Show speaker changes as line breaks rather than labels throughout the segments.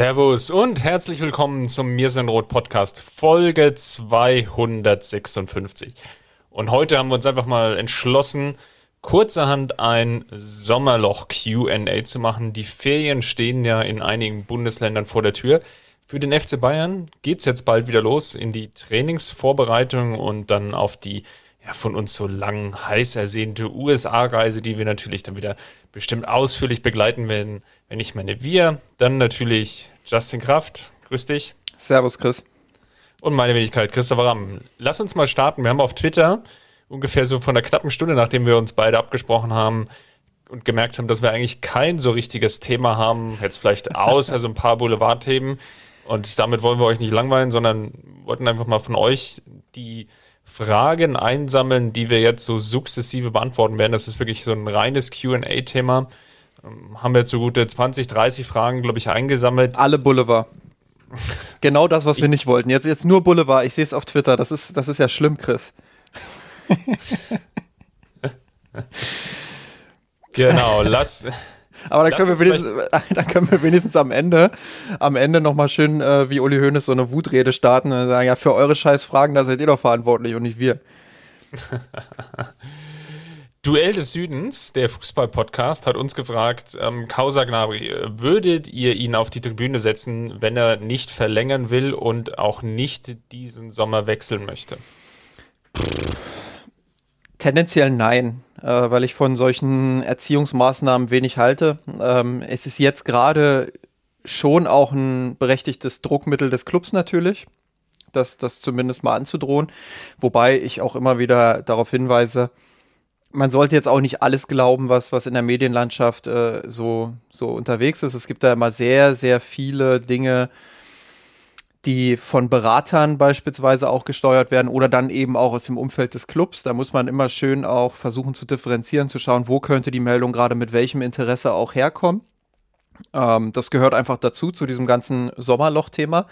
Servus und herzlich willkommen zum Mir sind Rot Podcast Folge 256. Und heute haben wir uns einfach mal entschlossen, kurzerhand ein Sommerloch Q&A zu machen. Die Ferien stehen ja in einigen Bundesländern vor der Tür. Für den FC Bayern geht es jetzt bald wieder los in die Trainingsvorbereitung und dann auf die ja, von uns so lang heiß ersehnte USA-Reise, die wir natürlich dann wieder bestimmt ausführlich begleiten werden. Wenn ich meine wir, dann natürlich Justin Kraft. Grüß dich.
Servus, Chris.
Und meine Wenigkeit, Christopher Ramm. Lass uns mal starten. Wir haben auf Twitter ungefähr so von der knappen Stunde, nachdem wir uns beide abgesprochen haben und gemerkt haben, dass wir eigentlich kein so richtiges Thema haben, jetzt vielleicht außer so ein paar Boulevardthemen. Und damit wollen wir euch nicht langweilen, sondern wollten einfach mal von euch die Fragen einsammeln, die wir jetzt so sukzessive beantworten werden. Das ist wirklich so ein reines QA-Thema. Ähm, haben wir jetzt so gute 20, 30 Fragen, glaube ich, eingesammelt.
Alle Boulevard. Genau das, was wir nicht wollten. Jetzt, jetzt nur Boulevard. Ich sehe es auf Twitter. Das ist, das ist ja schlimm, Chris.
genau, lass.
Aber da können, wir wenigstens, da können wir wenigstens am Ende, am Ende nochmal schön, äh, wie Uli Hoeneß, so eine Wutrede starten und sagen, ja, für eure scheiß Fragen, da seid ihr doch verantwortlich und nicht wir.
Duell des Südens, der Fußball-Podcast, hat uns gefragt, ähm, Kausa Gnabry, würdet ihr ihn auf die Tribüne setzen, wenn er nicht verlängern will und auch nicht diesen Sommer wechseln möchte?
Tendenziell nein, äh, weil ich von solchen Erziehungsmaßnahmen wenig halte. Ähm, es ist jetzt gerade schon auch ein berechtigtes Druckmittel des Clubs natürlich, das, das zumindest mal anzudrohen. Wobei ich auch immer wieder darauf hinweise, man sollte jetzt auch nicht alles glauben, was, was in der Medienlandschaft äh, so, so unterwegs ist. Es gibt da immer sehr, sehr viele Dinge, die von Beratern beispielsweise auch gesteuert werden oder dann eben auch aus dem Umfeld des Clubs. Da muss man immer schön auch versuchen zu differenzieren, zu schauen, wo könnte die Meldung gerade mit welchem Interesse auch herkommen. Ähm, das gehört einfach dazu, zu diesem ganzen Sommerloch-Thema.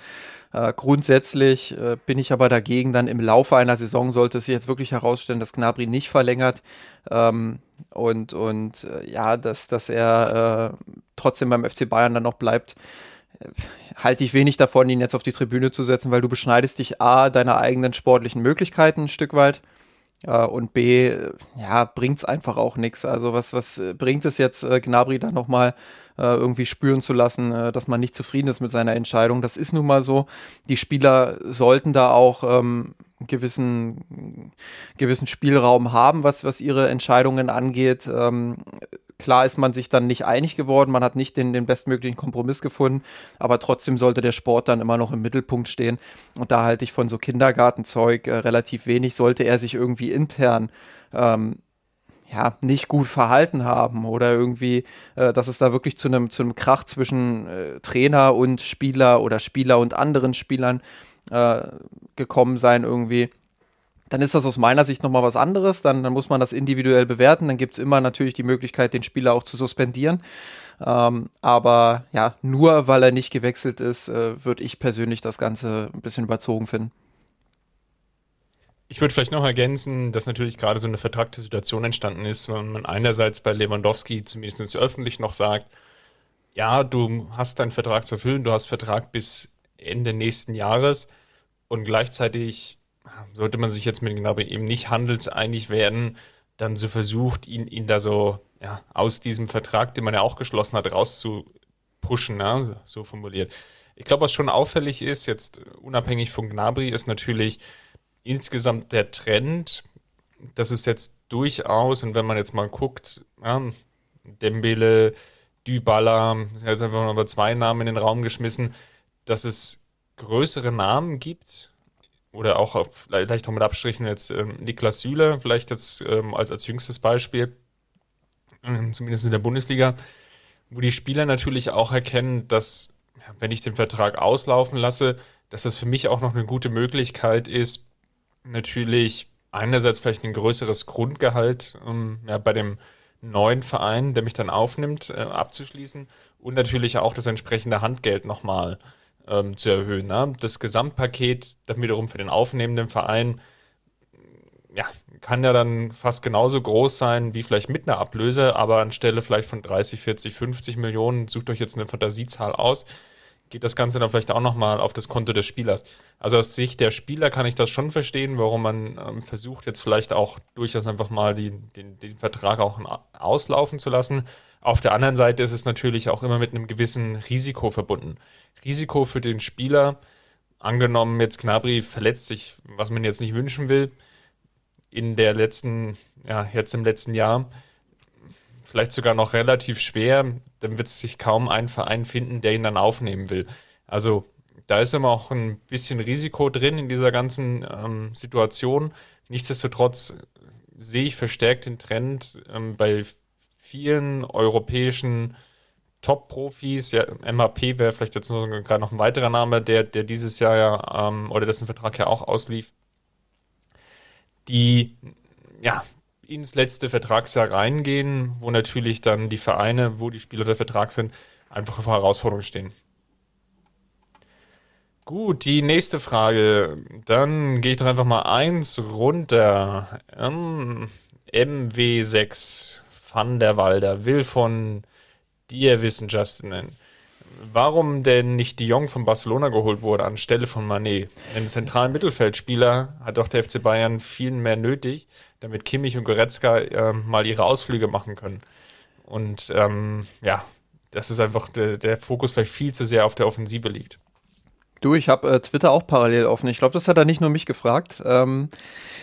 Äh, grundsätzlich äh, bin ich aber dagegen, dann im Laufe einer Saison sollte es sich jetzt wirklich herausstellen, dass Gnabry nicht verlängert ähm, und, und äh, ja, dass, dass er äh, trotzdem beim FC Bayern dann noch bleibt äh, halte ich wenig davon, ihn jetzt auf die Tribüne zu setzen, weil du beschneidest dich A, deiner eigenen sportlichen Möglichkeiten ein Stück weit. Äh, und B, ja, bringt's einfach auch nichts. Also was, was bringt es jetzt, äh, Gnabry da nochmal äh, irgendwie spüren zu lassen, äh, dass man nicht zufrieden ist mit seiner Entscheidung? Das ist nun mal so. Die Spieler sollten da auch ähm, gewissen, gewissen Spielraum haben, was, was ihre Entscheidungen angeht. Ähm, Klar ist man sich dann nicht einig geworden, man hat nicht den, den bestmöglichen Kompromiss gefunden, aber trotzdem sollte der Sport dann immer noch im Mittelpunkt stehen. Und da halte ich von so Kindergartenzeug äh, relativ wenig. Sollte er sich irgendwie intern ähm, ja, nicht gut verhalten haben oder irgendwie, äh, dass es da wirklich zu einem zu Krach zwischen äh, Trainer und Spieler oder Spieler und anderen Spielern äh, gekommen sein irgendwie dann ist das aus meiner Sicht nochmal was anderes. Dann, dann, muss man das individuell bewerten. Dann gibt es immer natürlich die Möglichkeit, den Spieler auch zu suspendieren. Ähm, aber ja, nur weil er nicht gewechselt ist, äh, würde ich persönlich das Ganze ein bisschen überzogen finden.
Ich würde vielleicht noch ergänzen, dass natürlich gerade so eine vertragte Situation entstanden ist, wenn man einerseits bei Lewandowski zumindest öffentlich noch sagt, ja, du hast deinen Vertrag zu erfüllen, du hast Vertrag bis Ende nächsten Jahres und gleichzeitig sollte man sich jetzt mit Gnabry eben nicht handelseinig werden, dann so versucht, ihn, ihn da so ja, aus diesem Vertrag, den man ja auch geschlossen hat, rauszupushen, ja, so formuliert. Ich glaube, was schon auffällig ist, jetzt unabhängig von Gnabry, ist natürlich insgesamt der Trend, dass es jetzt durchaus, und wenn man jetzt mal guckt, ja, Dembele, Dybala, jetzt einfach mal zwei Namen in den Raum geschmissen, dass es größere Namen gibt, oder auch auf, vielleicht noch mit Abstrichen jetzt ähm, Niklas Süle, vielleicht jetzt ähm, als, als jüngstes Beispiel, ähm, zumindest in der Bundesliga, wo die Spieler natürlich auch erkennen, dass wenn ich den Vertrag auslaufen lasse, dass das für mich auch noch eine gute Möglichkeit ist, natürlich einerseits vielleicht ein größeres Grundgehalt ähm, ja, bei dem neuen Verein, der mich dann aufnimmt, äh, abzuschließen und natürlich auch das entsprechende Handgeld nochmal ähm, zu erhöhen. Ne? Das Gesamtpaket dann wiederum für den aufnehmenden Verein ja, kann ja dann fast genauso groß sein wie vielleicht mit einer Ablöse, aber anstelle vielleicht von 30, 40, 50 Millionen, sucht euch jetzt eine Fantasiezahl aus, geht das Ganze dann vielleicht auch nochmal auf das Konto des Spielers. Also aus Sicht der Spieler kann ich das schon verstehen, warum man ähm, versucht, jetzt vielleicht auch durchaus einfach mal die, den, den Vertrag auch auslaufen zu lassen. Auf der anderen Seite ist es natürlich auch immer mit einem gewissen Risiko verbunden. Risiko für den Spieler, angenommen jetzt Knabri verletzt sich, was man jetzt nicht wünschen will, in der letzten, ja, jetzt im letzten Jahr, vielleicht sogar noch relativ schwer, dann wird sich kaum ein Verein finden, der ihn dann aufnehmen will. Also da ist immer auch ein bisschen Risiko drin in dieser ganzen ähm, Situation. Nichtsdestotrotz sehe ich verstärkt den Trend ähm, bei vielen europäischen Top-Profis. Ja, MAP wäre vielleicht jetzt gerade noch ein weiterer Name, der, der dieses Jahr ja ähm, oder dessen Vertrag ja auch auslief, die ja ins letzte Vertragsjahr reingehen, wo natürlich dann die Vereine, wo die Spieler der Vertrag sind, einfach vor Herausforderungen stehen. Gut, die nächste Frage. Dann gehe ich doch einfach mal eins runter. Ähm, MW6 Van der Walder will von dir wissen, Justin. Warum denn nicht die Jong von Barcelona geholt wurde anstelle von Manet? Einen zentralen Mittelfeldspieler hat doch der FC Bayern viel mehr nötig damit Kimmich und Goretzka äh, mal ihre Ausflüge machen können. Und ähm, ja, das ist einfach der, der Fokus vielleicht viel zu sehr auf der Offensive liegt.
Du, ich habe äh, Twitter auch parallel offen. Ich glaube, das hat er nicht nur mich gefragt. Ähm,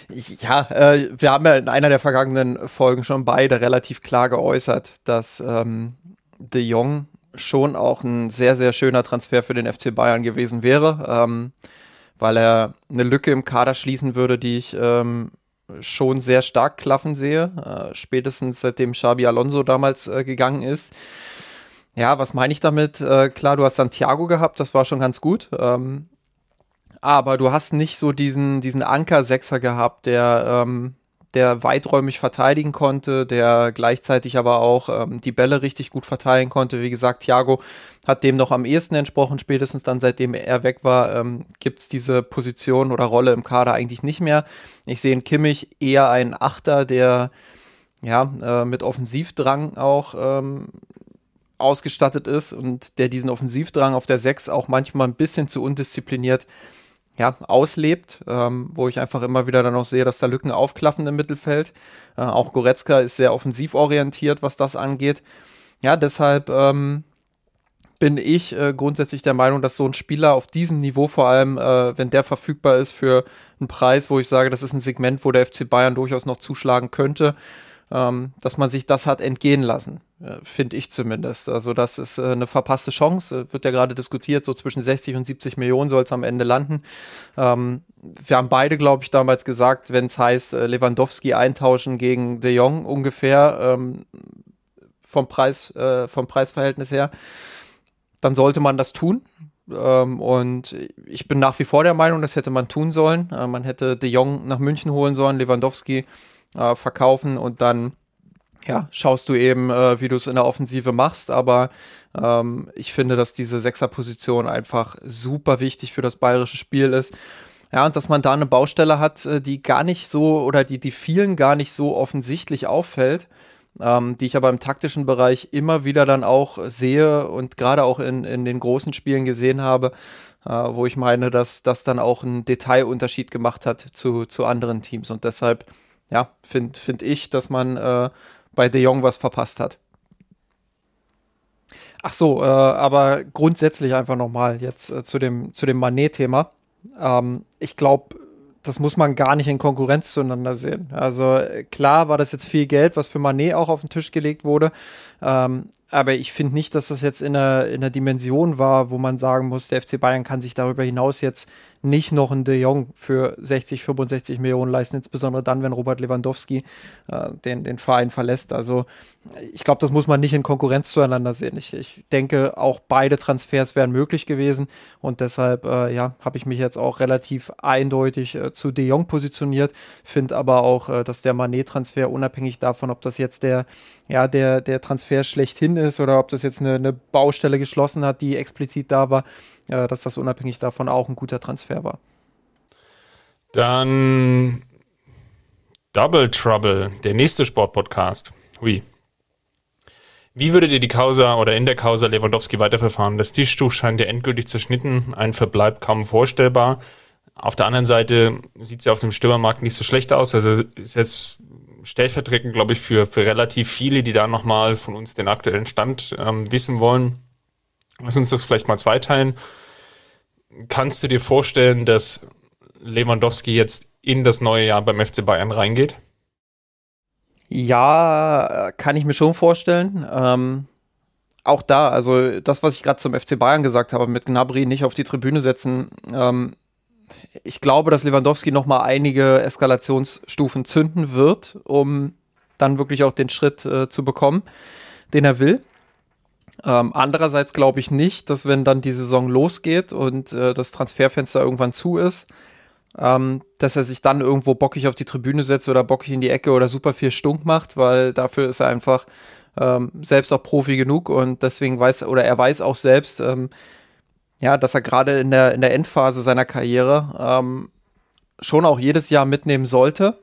ich, ja, äh, wir haben ja in einer der vergangenen Folgen schon beide relativ klar geäußert, dass ähm, De Jong schon auch ein sehr, sehr schöner Transfer für den FC Bayern gewesen wäre, ähm, weil er eine Lücke im Kader schließen würde, die ich ähm, schon sehr stark klaffen sehe, äh, spätestens seitdem Xabi Alonso damals äh, gegangen ist. Ja, was meine ich damit? Äh, klar, du hast Santiago gehabt, das war schon ganz gut. Ähm, aber du hast nicht so diesen, diesen Anker-Sechser gehabt, der ähm, der weiträumig verteidigen konnte, der gleichzeitig aber auch ähm, die Bälle richtig gut verteilen konnte. Wie gesagt, Thiago hat dem noch am ehesten entsprochen, spätestens dann, seitdem er weg war, ähm, gibt es diese Position oder Rolle im Kader eigentlich nicht mehr. Ich sehe in Kimmich eher einen Achter, der ja äh, mit Offensivdrang auch ähm, ausgestattet ist und der diesen Offensivdrang auf der 6 auch manchmal ein bisschen zu undiszipliniert ja, auslebt, ähm, wo ich einfach immer wieder dann auch sehe, dass da Lücken aufklaffen im Mittelfeld. Äh, auch Goretzka ist sehr offensiv orientiert, was das angeht. Ja, deshalb ähm, bin ich äh, grundsätzlich der Meinung, dass so ein Spieler auf diesem Niveau, vor allem äh, wenn der verfügbar ist für einen Preis, wo ich sage, das ist ein Segment, wo der FC Bayern durchaus noch zuschlagen könnte, ähm, dass man sich das hat entgehen lassen, finde ich zumindest. Also das ist äh, eine verpasste Chance, äh, wird ja gerade diskutiert, so zwischen 60 und 70 Millionen soll es am Ende landen. Ähm, wir haben beide, glaube ich, damals gesagt, wenn es heißt, äh, Lewandowski eintauschen gegen De Jong ungefähr ähm, vom, Preis, äh, vom Preisverhältnis her, dann sollte man das tun. Ähm, und ich bin nach wie vor der Meinung, das hätte man tun sollen. Äh, man hätte De Jong nach München holen sollen, Lewandowski äh, verkaufen und dann ja, schaust du eben, äh, wie du es in der Offensive machst, aber ähm, ich finde, dass diese Sechserposition einfach super wichtig für das bayerische Spiel ist. Ja, und dass man da eine Baustelle hat, äh, die gar nicht so oder die, die vielen gar nicht so offensichtlich auffällt, ähm, die ich aber im taktischen Bereich immer wieder dann auch sehe und gerade auch in, in den großen Spielen gesehen habe, äh, wo ich meine, dass das dann auch einen Detailunterschied gemacht hat zu, zu anderen Teams. Und deshalb ja, finde find ich, dass man äh, bei De Jong was verpasst hat. Ach so, äh, aber grundsätzlich einfach nochmal jetzt äh, zu dem, zu dem Manet-Thema. Ähm, ich glaube, das muss man gar nicht in Konkurrenz zueinander sehen. Also klar war das jetzt viel Geld, was für Manet auch auf den Tisch gelegt wurde. Ähm, aber ich finde nicht, dass das jetzt in einer, in einer Dimension war, wo man sagen muss, der FC Bayern kann sich darüber hinaus jetzt nicht noch einen De Jong für 60, 65 Millionen leisten, insbesondere dann, wenn Robert Lewandowski äh, den, den Verein verlässt. Also ich glaube, das muss man nicht in Konkurrenz zueinander sehen. Ich, ich denke, auch beide Transfers wären möglich gewesen und deshalb äh, ja, habe ich mich jetzt auch relativ eindeutig äh, zu De Jong positioniert, finde aber auch, äh, dass der Manet-Transfer unabhängig davon, ob das jetzt der, ja, der, der Transfer schlechthin ist oder ob das jetzt eine, eine Baustelle geschlossen hat, die explizit da war, äh, dass das unabhängig davon auch ein guter Transfer war.
Dann Double Trouble, der nächste Sportpodcast. Hui. Wie würdet ihr die Causa oder in der Causa Lewandowski weiterverfahren? Das Tischtuch scheint ja endgültig zerschnitten, ein Verbleib kaum vorstellbar. Auf der anderen Seite sieht es ja auf dem Stürmermarkt nicht so schlecht aus. Also ist jetzt stellvertretend, glaube ich, für, für relativ viele, die da nochmal von uns den aktuellen Stand ähm, wissen wollen. Lass uns das vielleicht mal zweiteilen. Kannst du dir vorstellen, dass Lewandowski jetzt in das neue Jahr beim FC Bayern reingeht?
Ja, kann ich mir schon vorstellen. Ähm, auch da, also das, was ich gerade zum FC Bayern gesagt habe, mit Gnabry nicht auf die Tribüne setzen. Ähm, ich glaube, dass Lewandowski noch mal einige Eskalationsstufen zünden wird, um dann wirklich auch den Schritt äh, zu bekommen, den er will. Ähm, andererseits glaube ich nicht, dass wenn dann die Saison losgeht und äh, das Transferfenster irgendwann zu ist, ähm, dass er sich dann irgendwo bockig auf die Tribüne setzt oder bockig in die Ecke oder super viel Stunk macht, weil dafür ist er einfach ähm, selbst auch Profi genug und deswegen weiß oder er weiß auch selbst, ähm, ja, dass er gerade in der, in der Endphase seiner Karriere ähm, schon auch jedes Jahr mitnehmen sollte.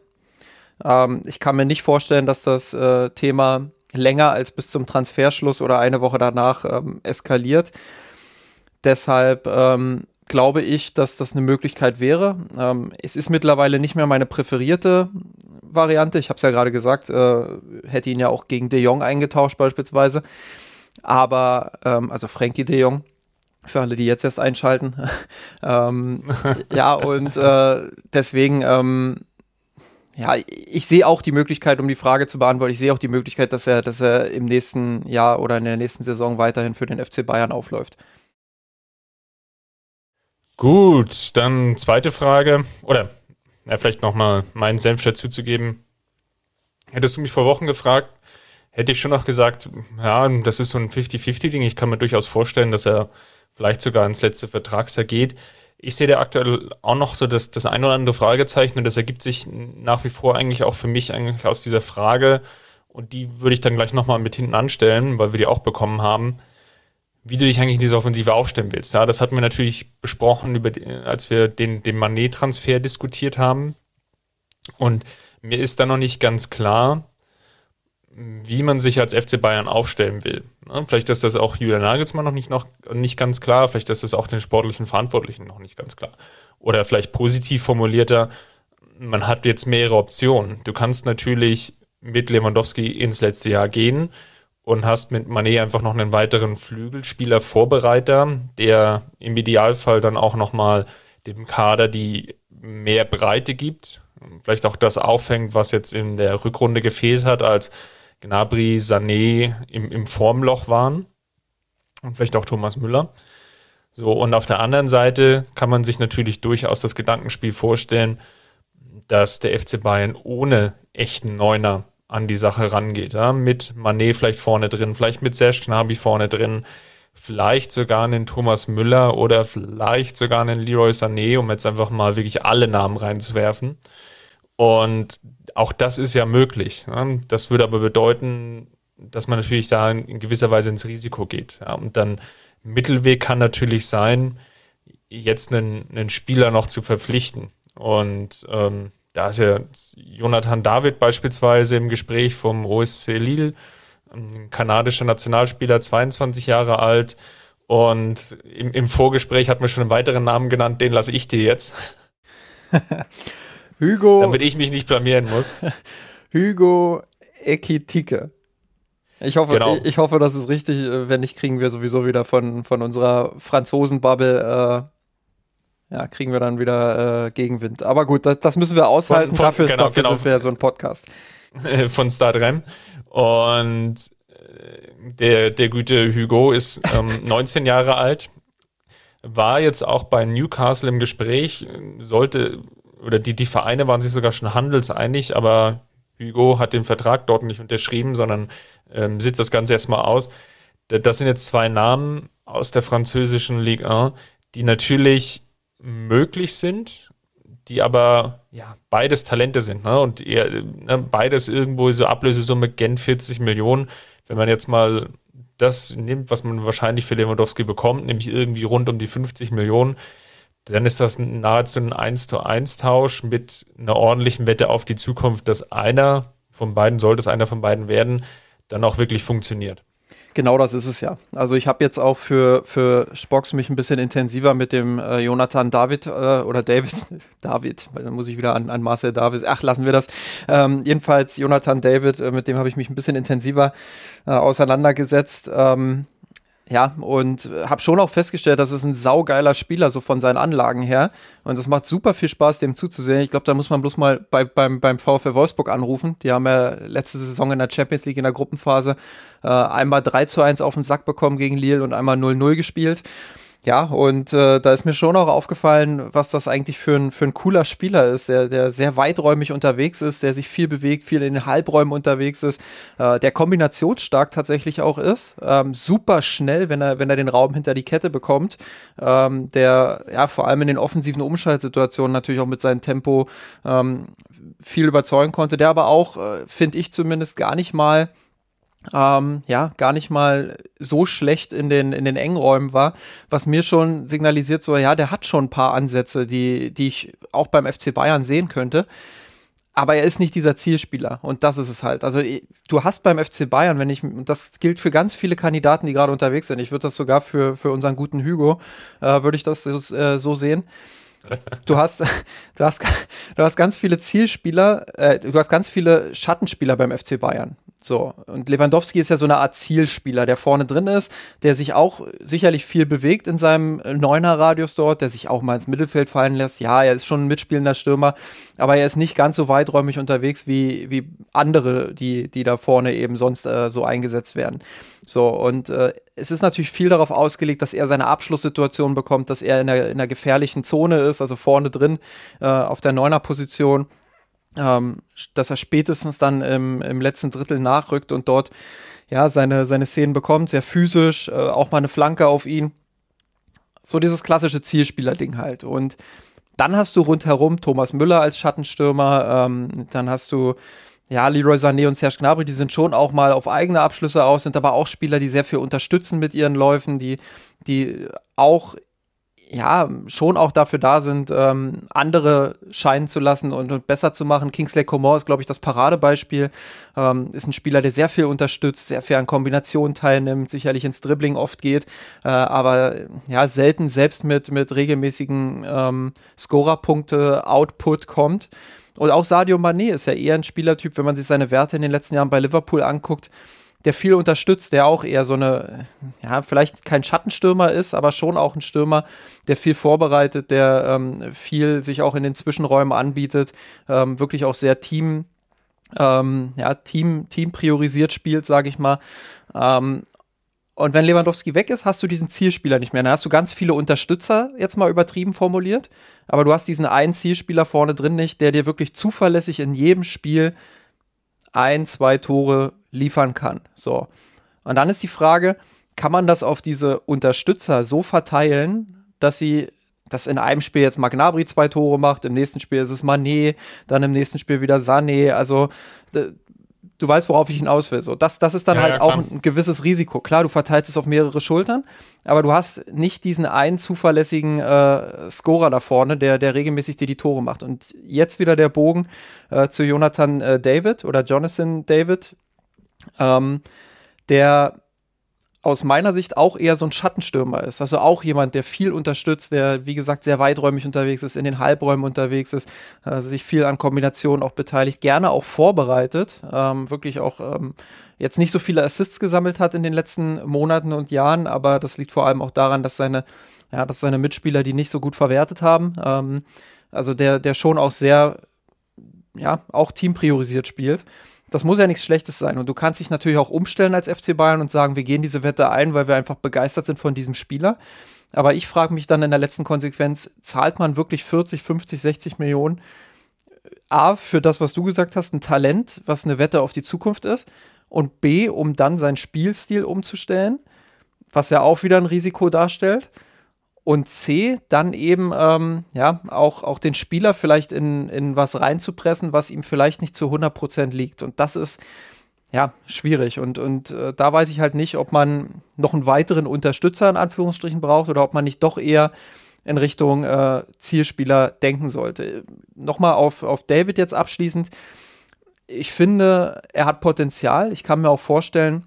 Ähm, ich kann mir nicht vorstellen, dass das äh, Thema länger als bis zum Transferschluss oder eine Woche danach ähm, eskaliert. Deshalb ähm, glaube ich, dass das eine Möglichkeit wäre. Ähm, es ist mittlerweile nicht mehr meine präferierte Variante. Ich habe es ja gerade gesagt, äh, hätte ihn ja auch gegen De Jong eingetauscht beispielsweise. Aber, ähm, also Frankie De Jong, für alle, die jetzt erst einschalten. ähm, ja, und äh, deswegen ähm, ja, ich sehe auch die Möglichkeit, um die Frage zu beantworten, ich sehe auch die Möglichkeit, dass er, dass er im nächsten Jahr oder in der nächsten Saison weiterhin für den FC Bayern aufläuft.
Gut, dann zweite Frage. Oder ja, vielleicht nochmal meinen Senf dazu zu geben. Hättest du mich vor Wochen gefragt, hätte ich schon noch gesagt, ja, das ist so ein 50-50-Ding. Ich kann mir durchaus vorstellen, dass er vielleicht sogar ins letzte Vertragsjahr geht ich sehe da aktuell auch noch so das, das ein oder andere Fragezeichen und das ergibt sich nach wie vor eigentlich auch für mich eigentlich aus dieser Frage und die würde ich dann gleich nochmal mit hinten anstellen, weil wir die auch bekommen haben, wie du dich eigentlich in diese Offensive aufstellen willst. Ja, das hatten wir natürlich besprochen, über als wir den, den Manet-Transfer diskutiert haben und mir ist da noch nicht ganz klar, wie man sich als FC Bayern aufstellen will. Vielleicht ist das auch Julian Nagelsmann noch nicht, noch nicht ganz klar, vielleicht ist das auch den sportlichen Verantwortlichen noch nicht ganz klar. Oder vielleicht positiv formulierter, man hat jetzt mehrere Optionen. Du kannst natürlich mit Lewandowski ins letzte Jahr gehen und hast mit Manet einfach noch einen weiteren Flügelspieler Vorbereiter, der im Idealfall dann auch nochmal dem Kader die mehr Breite gibt, vielleicht auch das auffängt, was jetzt in der Rückrunde gefehlt hat, als Gnabry, Sané im, im Formloch waren und vielleicht auch Thomas Müller. So, und auf der anderen Seite kann man sich natürlich durchaus das Gedankenspiel vorstellen, dass der FC Bayern ohne echten Neuner an die Sache rangeht. Ja? Mit Manet vielleicht vorne drin, vielleicht mit Serge Gnabry vorne drin, vielleicht sogar einen Thomas Müller oder vielleicht sogar einen Leroy Sané, um jetzt einfach mal wirklich alle Namen reinzuwerfen. Und auch das ist ja möglich. Ne? Das würde aber bedeuten, dass man natürlich da in gewisser Weise ins Risiko geht. Und dann Mittelweg kann natürlich sein, jetzt einen, einen Spieler noch zu verpflichten. Und ähm, da ist ja Jonathan David beispielsweise im Gespräch vom OSC Lille, ein kanadischer Nationalspieler, 22 Jahre alt. Und im, im Vorgespräch hat man schon einen weiteren Namen genannt, den lasse ich dir jetzt.
Hugo.
Damit ich mich nicht blamieren muss.
Hugo Ekitike. Ich hoffe, genau. ich, ich, hoffe, das ist richtig. Wenn nicht, kriegen wir sowieso wieder von, von unserer Franzosen-Bubble, äh, ja, kriegen wir dann wieder äh, Gegenwind. Aber gut, das, das müssen wir aushalten. Von, von, dafür, genau, dafür genau. sind wir ja so ein Podcast.
Von Start Rem. Und der, der gute Hugo ist ähm, 19 Jahre alt, war jetzt auch bei Newcastle im Gespräch, sollte, oder die, die Vereine waren sich sogar schon handelseinig, aber Hugo hat den Vertrag dort nicht unterschrieben, sondern ähm, sitzt das Ganze erstmal aus. Das sind jetzt zwei Namen aus der französischen Ligue 1, die natürlich möglich sind, die aber ja beides Talente sind, ne? Und eher, ne, beides irgendwo so Ablösesumme Gen 40 Millionen. Wenn man jetzt mal das nimmt, was man wahrscheinlich für Lewandowski bekommt, nämlich irgendwie rund um die 50 Millionen, dann ist das nahezu ein 1 zu 1 Tausch mit einer ordentlichen Wette auf die Zukunft, dass einer von beiden, sollte es einer von beiden werden, dann auch wirklich funktioniert.
Genau das ist es ja. Also ich habe jetzt auch für, für Spox mich ein bisschen intensiver mit dem äh, Jonathan David äh, oder David, David, weil dann muss ich wieder an, an Marcel David, ach lassen wir das. Ähm, jedenfalls Jonathan David, äh, mit dem habe ich mich ein bisschen intensiver äh, auseinandergesetzt. Ähm, ja, und habe schon auch festgestellt, dass es ein saugeiler Spieler, so von seinen Anlagen her. Und es macht super viel Spaß, dem zuzusehen. Ich glaube, da muss man bloß mal bei, beim, beim VfL Wolfsburg anrufen. Die haben ja letzte Saison in der Champions League in der Gruppenphase äh, einmal 3 zu 1 auf den Sack bekommen gegen Lille und einmal 0-0 gespielt. Ja, und äh, da ist mir schon auch aufgefallen, was das eigentlich für ein, für ein cooler Spieler ist, der, der sehr weiträumig unterwegs ist, der sich viel bewegt, viel in den Halbräumen unterwegs ist, äh, der kombinationsstark tatsächlich auch ist, ähm, super schnell, wenn er, wenn er den Raum hinter die Kette bekommt, ähm, der ja vor allem in den offensiven Umschaltsituationen natürlich auch mit seinem Tempo ähm, viel überzeugen konnte, der aber auch, äh, finde ich zumindest, gar nicht mal ähm, ja, gar nicht mal so schlecht in den, in den engen Räumen war, was mir schon signalisiert, so, ja, der hat schon ein paar Ansätze, die, die ich auch beim FC Bayern sehen könnte. Aber er ist nicht dieser Zielspieler und das ist es halt. Also du hast beim FC Bayern, wenn ich, das gilt für ganz viele Kandidaten, die gerade unterwegs sind, ich würde das sogar für, für unseren guten Hugo, äh, würde ich das äh, so sehen. Du hast, du hast, du hast ganz viele Zielspieler, äh, du hast ganz viele Schattenspieler beim FC Bayern. So, und Lewandowski ist ja so eine Art Zielspieler, der vorne drin ist, der sich auch sicherlich viel bewegt in seinem Neuner-Radius dort, der sich auch mal ins Mittelfeld fallen lässt. Ja, er ist schon ein mitspielender Stürmer, aber er ist nicht ganz so weiträumig unterwegs wie, wie andere, die, die da vorne eben sonst äh, so eingesetzt werden. So, und äh, es ist natürlich viel darauf ausgelegt, dass er seine Abschlusssituation bekommt, dass er in der, in der gefährlichen Zone ist, also vorne drin äh, auf der Neuner-Position ähm, dass er spätestens dann im, im letzten Drittel nachrückt und dort ja seine, seine Szenen bekommt, sehr physisch, äh, auch mal eine Flanke auf ihn. So dieses klassische Zielspieler-Ding halt. Und dann hast du rundherum Thomas Müller als Schattenstürmer, ähm, dann hast du ja, Leroy Sané und Serge Gnabry, die sind schon auch mal auf eigene Abschlüsse aus, sind aber auch Spieler, die sehr viel unterstützen mit ihren Läufen, die, die auch ja, schon auch dafür da sind, ähm, andere scheinen zu lassen und, und, besser zu machen. Kingsley Coman ist, glaube ich, das Paradebeispiel. Ähm, ist ein Spieler, der sehr viel unterstützt, sehr viel an Kombinationen teilnimmt, sicherlich ins Dribbling oft geht, äh, aber ja, selten selbst mit, mit regelmäßigen ähm, Scorerpunkte Output kommt. Und auch Sadio Mané ist ja eher ein Spielertyp, wenn man sich seine Werte in den letzten Jahren bei Liverpool anguckt, der viel unterstützt, der auch eher so eine, ja, vielleicht kein Schattenstürmer ist, aber schon auch ein Stürmer, der viel vorbereitet, der ähm, viel sich auch in den Zwischenräumen anbietet, ähm, wirklich auch sehr Team, ähm, ja, Team, Team priorisiert spielt, sage ich mal. Ähm, und wenn Lewandowski weg ist, hast du diesen Zielspieler nicht mehr. Dann hast du ganz viele Unterstützer, jetzt mal übertrieben formuliert, aber du hast diesen einen Zielspieler vorne drin nicht, der dir wirklich zuverlässig in jedem Spiel ein, zwei Tore liefern kann. So. Und dann ist die Frage, kann man das auf diese Unterstützer so verteilen, dass sie dass in einem Spiel jetzt Magnabri zwei Tore macht, im nächsten Spiel ist es Manet, dann im nächsten Spiel wieder Sané. Also du weißt, worauf ich hinaus will. So, das, das ist dann ja, halt ja, auch ein gewisses Risiko. Klar, du verteilst es auf mehrere Schultern, aber du hast nicht diesen einen zuverlässigen äh, Scorer da vorne, der, der regelmäßig dir die Tore macht. Und jetzt wieder der Bogen äh, zu Jonathan äh, David oder Jonathan David, ähm, der aus meiner Sicht auch eher so ein Schattenstürmer ist. Also auch jemand, der viel unterstützt, der, wie gesagt, sehr weiträumig unterwegs ist, in den Halbräumen unterwegs ist, äh, sich viel an Kombinationen auch beteiligt, gerne auch vorbereitet, ähm, wirklich auch ähm, jetzt nicht so viele Assists gesammelt hat in den letzten Monaten und Jahren, aber das liegt vor allem auch daran, dass seine, ja, dass seine Mitspieler die nicht so gut verwertet haben. Ähm, also der, der schon auch sehr, ja, auch teampriorisiert spielt das muss ja nichts Schlechtes sein. Und du kannst dich natürlich auch umstellen als FC Bayern und sagen, wir gehen diese Wette ein, weil wir einfach begeistert sind von diesem Spieler. Aber ich frage mich dann in der letzten Konsequenz, zahlt man wirklich 40, 50, 60 Millionen A, für das, was du gesagt hast, ein Talent, was eine Wette auf die Zukunft ist, und B, um dann seinen Spielstil umzustellen, was ja auch wieder ein Risiko darstellt. Und C, dann eben ähm, ja, auch, auch den Spieler vielleicht in, in was reinzupressen, was ihm vielleicht nicht zu 100% liegt. Und das ist ja schwierig. Und, und äh, da weiß ich halt nicht, ob man noch einen weiteren Unterstützer in Anführungsstrichen braucht oder ob man nicht doch eher in Richtung äh, Zielspieler denken sollte. Nochmal auf, auf David jetzt abschließend. Ich finde, er hat Potenzial. Ich kann mir auch vorstellen,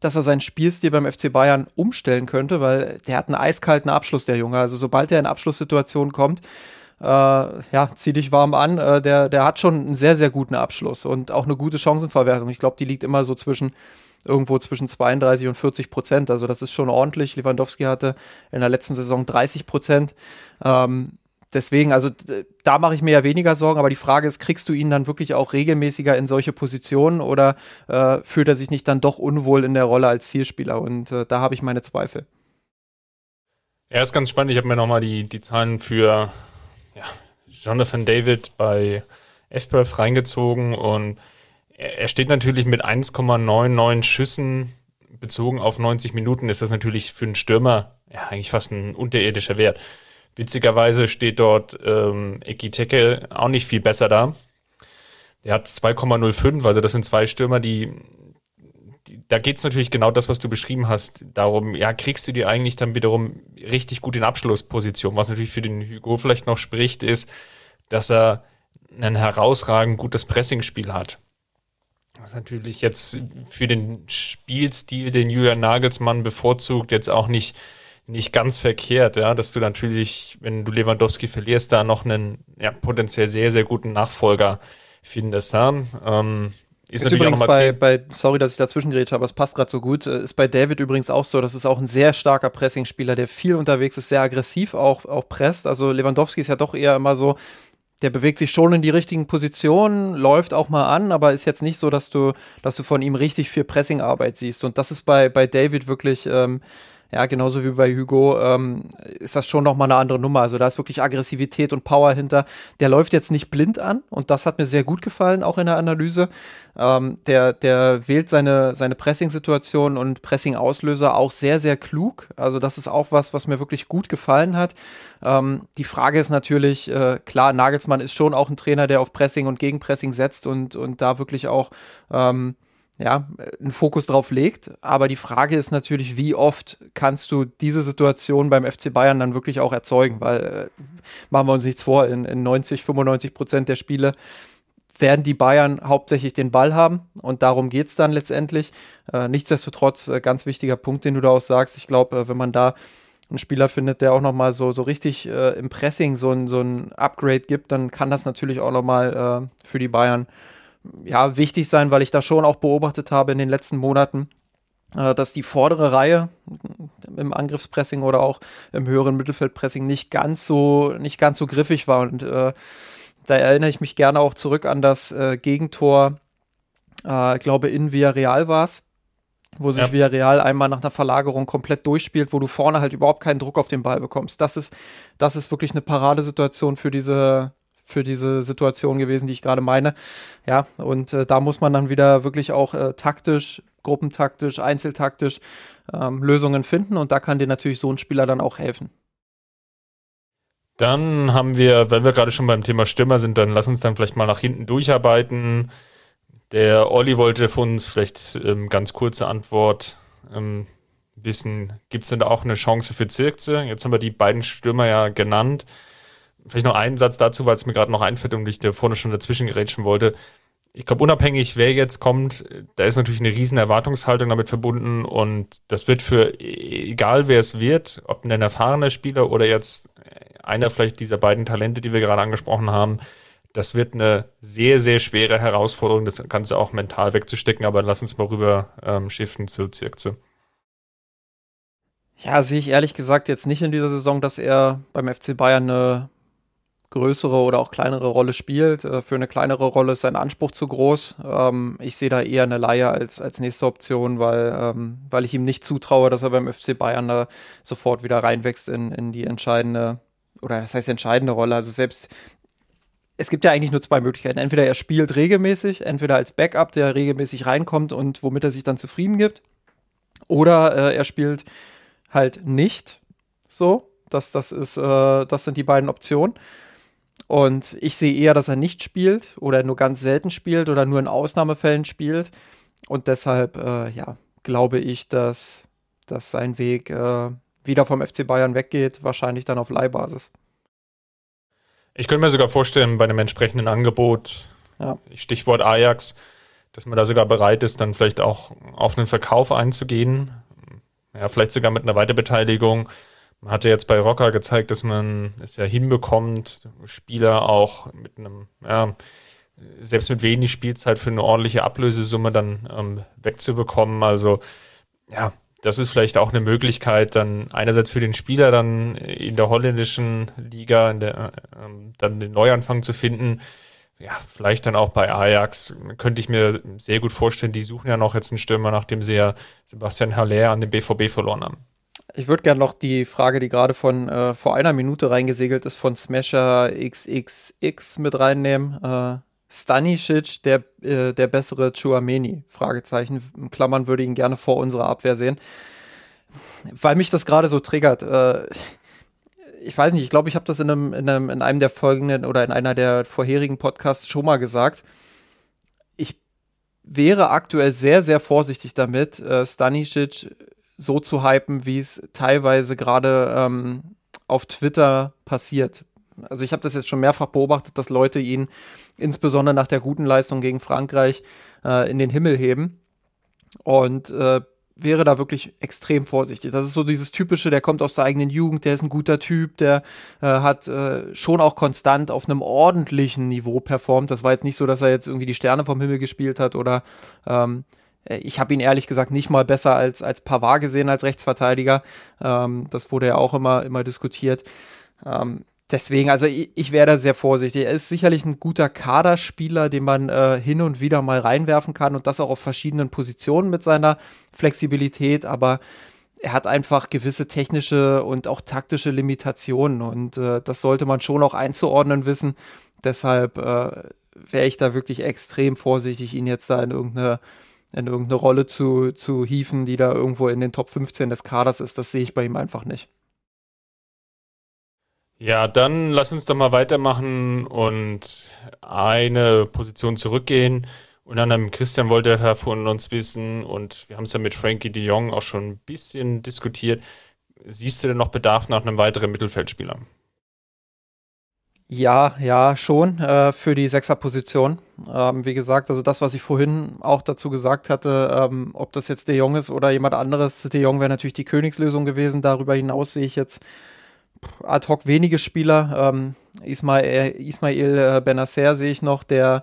dass er seinen Spielstil beim FC Bayern umstellen könnte, weil der hat einen eiskalten Abschluss, der Junge. Also sobald er in Abschlusssituationen kommt, äh, ja, zieh dich warm an. Äh, der, der hat schon einen sehr, sehr guten Abschluss und auch eine gute Chancenverwertung. Ich glaube, die liegt immer so zwischen irgendwo zwischen 32 und 40 Prozent. Also das ist schon ordentlich. Lewandowski hatte in der letzten Saison 30 Prozent. Ähm, deswegen, also da mache ich mir ja weniger Sorgen, aber die Frage ist, kriegst du ihn dann wirklich auch regelmäßiger in solche Positionen oder äh, fühlt er sich nicht dann doch unwohl in der Rolle als Zielspieler? Und äh, da habe ich meine Zweifel.
Ja, ist ganz spannend. Ich habe mir nochmal die, die Zahlen für ja, Jonathan David bei FBF reingezogen und er steht natürlich mit 1,99 Schüssen bezogen auf 90 Minuten ist das natürlich für einen Stürmer ja, eigentlich fast ein unterirdischer Wert. Witzigerweise steht dort ähm, Ekiteke auch nicht viel besser da. Der hat 2,05, also das sind zwei Stürmer, die, die da geht es natürlich genau das, was du beschrieben hast. Darum, ja, kriegst du die eigentlich dann wiederum richtig gut in Abschlussposition. Was natürlich für den Hugo vielleicht noch spricht, ist, dass er ein herausragend gutes Pressingspiel hat. Was natürlich jetzt für den Spielstil, den Julian Nagelsmann bevorzugt, jetzt auch nicht, nicht ganz verkehrt, ja, dass du natürlich, wenn du Lewandowski verlierst, da noch einen ja, potenziell sehr, sehr guten Nachfolger findest. Ja? Ähm,
ist, ist übrigens bei, bei, sorry, dass ich dazwischen geredet habe, aber es passt gerade so gut, äh, ist bei David übrigens auch so, das ist auch ein sehr starker Pressingspieler, der viel unterwegs ist, sehr aggressiv auch, auch presst. Also Lewandowski ist ja doch eher immer so, der bewegt sich schon in die richtigen Positionen, läuft auch mal an, aber ist jetzt nicht so, dass du, dass du von ihm richtig viel Pressingarbeit siehst. Und das ist bei, bei David wirklich, ähm, ja, genauso wie bei Hugo, ähm, ist das schon nochmal eine andere Nummer. Also da ist wirklich Aggressivität und Power hinter. Der läuft jetzt nicht blind an und das hat mir sehr gut gefallen, auch in der Analyse. Ähm, der, der wählt seine, seine Pressing-Situation und Pressing-Auslöser auch sehr, sehr klug. Also das ist auch was, was mir wirklich gut gefallen hat. Ähm, die Frage ist natürlich, äh, klar, Nagelsmann ist schon auch ein Trainer, der auf Pressing und Gegenpressing setzt und, und da wirklich auch ähm, ja, einen Fokus drauf legt. Aber die Frage ist natürlich, wie oft kannst du diese Situation beim FC Bayern dann wirklich auch erzeugen? Weil, äh, machen wir uns nichts vor, in, in 90, 95 Prozent der Spiele werden die Bayern hauptsächlich den Ball haben und darum geht es dann letztendlich. Äh, nichtsdestotrotz, äh, ganz wichtiger Punkt, den du da auch sagst. Ich glaube, äh, wenn man da einen Spieler findet, der auch nochmal so, so richtig äh, im Pressing so ein, so ein Upgrade gibt, dann kann das natürlich auch nochmal äh, für die Bayern ja, wichtig sein, weil ich da schon auch beobachtet habe in den letzten Monaten, äh, dass die vordere Reihe im Angriffspressing oder auch im höheren Mittelfeldpressing nicht ganz so, nicht ganz so griffig war. Und äh, da erinnere ich mich gerne auch zurück an das äh, Gegentor, äh, glaube in Villarreal war es, wo sich ja. Villarreal einmal nach einer Verlagerung komplett durchspielt, wo du vorne halt überhaupt keinen Druck auf den Ball bekommst. Das ist, das ist wirklich eine Paradesituation für diese, für diese Situation gewesen, die ich gerade meine. Ja, und äh, da muss man dann wieder wirklich auch äh, taktisch, gruppentaktisch, einzeltaktisch ähm, Lösungen finden und da kann dir natürlich so ein Spieler dann auch helfen.
Dann haben wir, wenn wir gerade schon beim Thema Stürmer sind, dann lass uns dann vielleicht mal nach hinten durcharbeiten. Der Olli wollte von uns vielleicht ähm, ganz kurze Antwort ähm, wissen. Gibt es denn da auch eine Chance für Zirkze? Jetzt haben wir die beiden Stürmer ja genannt. Vielleicht noch einen Satz dazu, weil es mir gerade noch einfällt und ich da vorne schon dazwischen gerätschen wollte. Ich glaube, unabhängig, wer jetzt kommt, da ist natürlich eine riesen Erwartungshaltung damit verbunden und das wird für, egal wer es wird, ob ein erfahrener Spieler oder jetzt einer vielleicht dieser beiden Talente, die wir gerade angesprochen haben, das wird eine sehr, sehr schwere Herausforderung, das Ganze auch mental wegzustecken, aber lass uns mal rüber ähm, shiften zu Zirkze.
Ja, sehe ich ehrlich gesagt jetzt nicht in dieser Saison, dass er beim FC Bayern eine größere oder auch kleinere Rolle spielt. Äh, für eine kleinere Rolle ist sein Anspruch zu groß. Ähm, ich sehe da eher eine Leihe als, als nächste Option, weil, ähm, weil ich ihm nicht zutraue, dass er beim FC Bayern da sofort wieder reinwächst in, in die entscheidende, oder das heißt entscheidende Rolle. Also selbst es gibt ja eigentlich nur zwei Möglichkeiten. Entweder er spielt regelmäßig, entweder als Backup, der regelmäßig reinkommt und womit er sich dann zufrieden gibt, oder äh, er spielt halt nicht so. Das, das, ist, äh, das sind die beiden Optionen. Und ich sehe eher, dass er nicht spielt oder nur ganz selten spielt oder nur in Ausnahmefällen spielt. Und deshalb, äh, ja, glaube ich, dass, dass sein Weg äh, wieder vom FC Bayern weggeht, wahrscheinlich dann auf Leihbasis.
Ich könnte mir sogar vorstellen, bei einem entsprechenden Angebot, ja. Stichwort Ajax, dass man da sogar bereit ist, dann vielleicht auch auf einen Verkauf einzugehen. Ja, vielleicht sogar mit einer Weiterbeteiligung. Man hatte jetzt bei Rocker gezeigt, dass man es ja hinbekommt, Spieler auch mit einem, ja, selbst mit wenig Spielzeit für eine ordentliche Ablösesumme dann ähm, wegzubekommen. Also, ja, das ist vielleicht auch eine Möglichkeit, dann einerseits für den Spieler dann in der holländischen Liga der, ähm, dann den Neuanfang zu finden. Ja, vielleicht dann auch bei Ajax könnte ich mir sehr gut vorstellen, die suchen ja noch jetzt einen Stürmer, nachdem sie ja Sebastian Haller an den BVB verloren haben.
Ich würde gerne noch die Frage, die gerade von äh, vor einer Minute reingesegelt ist, von Smasher XXX mit reinnehmen. Äh, Stanisic der, äh, der bessere Chuameni? Fragezeichen. In Klammern würde ihn gerne vor unserer Abwehr sehen. Weil mich das gerade so triggert. Äh, ich weiß nicht, ich glaube, ich habe das in einem, in einem, in einem der folgenden oder in einer der vorherigen Podcasts schon mal gesagt. Ich wäre aktuell sehr, sehr vorsichtig damit, äh, Stanisic so zu hypen, wie es teilweise gerade ähm, auf Twitter passiert. Also ich habe das jetzt schon mehrfach beobachtet, dass Leute ihn insbesondere nach der guten Leistung gegen Frankreich äh, in den Himmel heben. Und äh, wäre da wirklich extrem vorsichtig. Das ist so dieses typische, der kommt aus der eigenen Jugend, der ist ein guter Typ, der äh, hat äh, schon auch konstant auf einem ordentlichen Niveau performt. Das war jetzt nicht so, dass er jetzt irgendwie die Sterne vom Himmel gespielt hat oder ähm, äh, ich habe ihn ehrlich gesagt nicht mal besser als als Pavard gesehen als Rechtsverteidiger. Ähm, das wurde ja auch immer immer diskutiert. Ähm, Deswegen, also ich, ich wäre da sehr vorsichtig. Er ist sicherlich ein guter Kaderspieler, den man äh, hin und wieder mal reinwerfen kann und das auch auf verschiedenen Positionen mit seiner Flexibilität, aber er hat einfach gewisse technische und auch taktische Limitationen und äh, das sollte man schon auch einzuordnen wissen. Deshalb äh, wäre ich da wirklich extrem vorsichtig, ihn jetzt da in irgendeine, in irgendeine Rolle zu, zu hieven, die da irgendwo in den Top 15 des Kaders ist. Das sehe ich bei ihm einfach nicht.
Ja, dann lass uns doch mal weitermachen und eine Position zurückgehen. Und dann Christian wollte Herr von uns wissen und wir haben es ja mit Frankie de Jong auch schon ein bisschen diskutiert. Siehst du denn noch Bedarf nach einem weiteren Mittelfeldspieler?
Ja, ja, schon äh, für die Sechserposition. Ähm, wie gesagt, also das, was ich vorhin auch dazu gesagt hatte, ähm, ob das jetzt De Jong ist oder jemand anderes, De Jong wäre natürlich die Königslösung gewesen. Darüber hinaus sehe ich jetzt ad hoc wenige Spieler. Ähm, Ismail, Ismail äh, Benacer sehe ich noch, der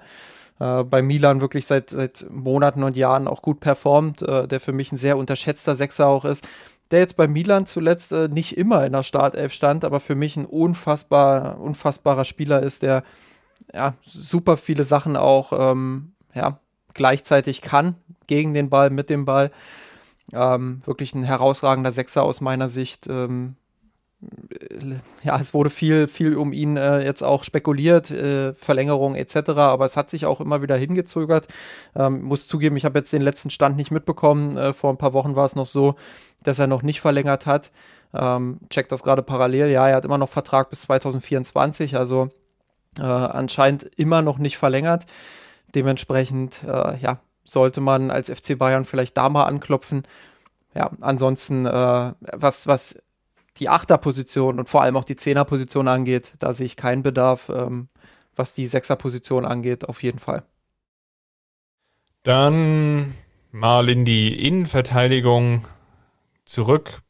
äh, bei Milan wirklich seit, seit Monaten und Jahren auch gut performt, äh, der für mich ein sehr unterschätzter Sechser auch ist. Der jetzt bei Milan zuletzt äh, nicht immer in der Startelf stand, aber für mich ein unfassbar, unfassbarer Spieler ist, der ja, super viele Sachen auch ähm, ja, gleichzeitig kann, gegen den Ball, mit dem Ball. Ähm, wirklich ein herausragender Sechser aus meiner Sicht. Ähm, ja, es wurde viel, viel um ihn äh, jetzt auch spekuliert, äh, Verlängerung etc., aber es hat sich auch immer wieder hingezögert. Ähm, muss zugeben, ich habe jetzt den letzten Stand nicht mitbekommen. Äh, vor ein paar Wochen war es noch so, dass er noch nicht verlängert hat. Ähm, checkt das gerade parallel. Ja, er hat immer noch Vertrag bis 2024, also äh, anscheinend immer noch nicht verlängert. Dementsprechend, äh, ja, sollte man als FC Bayern vielleicht da mal anklopfen. Ja, ansonsten, äh, was, was die Achterposition und vor allem auch die Zehnerposition angeht, da sehe ich keinen Bedarf. Ähm, was die Sechserposition angeht, auf jeden Fall.
Dann mal in die Innenverteidigung zurück.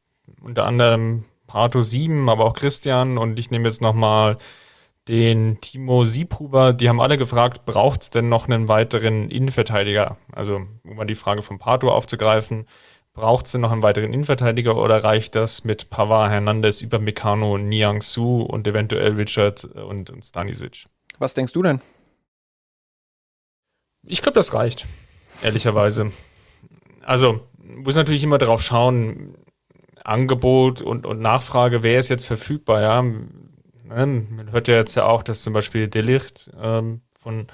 Unter anderem Pato 7, aber auch Christian. Und ich nehme jetzt nochmal den Timo Siebhuber. Die haben alle gefragt, braucht es denn noch einen weiteren Innenverteidiger? Also, um mal die Frage von Pato aufzugreifen Braucht es denn noch einen weiteren Innenverteidiger oder reicht das mit Pavard, Hernandez, über Meccano, Niang Su und eventuell Richard und, und Stanisic?
Was denkst du denn?
Ich glaube, das reicht, ehrlicherweise. Also, muss natürlich immer darauf schauen, Angebot und, und Nachfrage, wer ist jetzt verfügbar, ja. Ne, man hört ja jetzt ja auch, dass zum Beispiel Delicht ähm, von,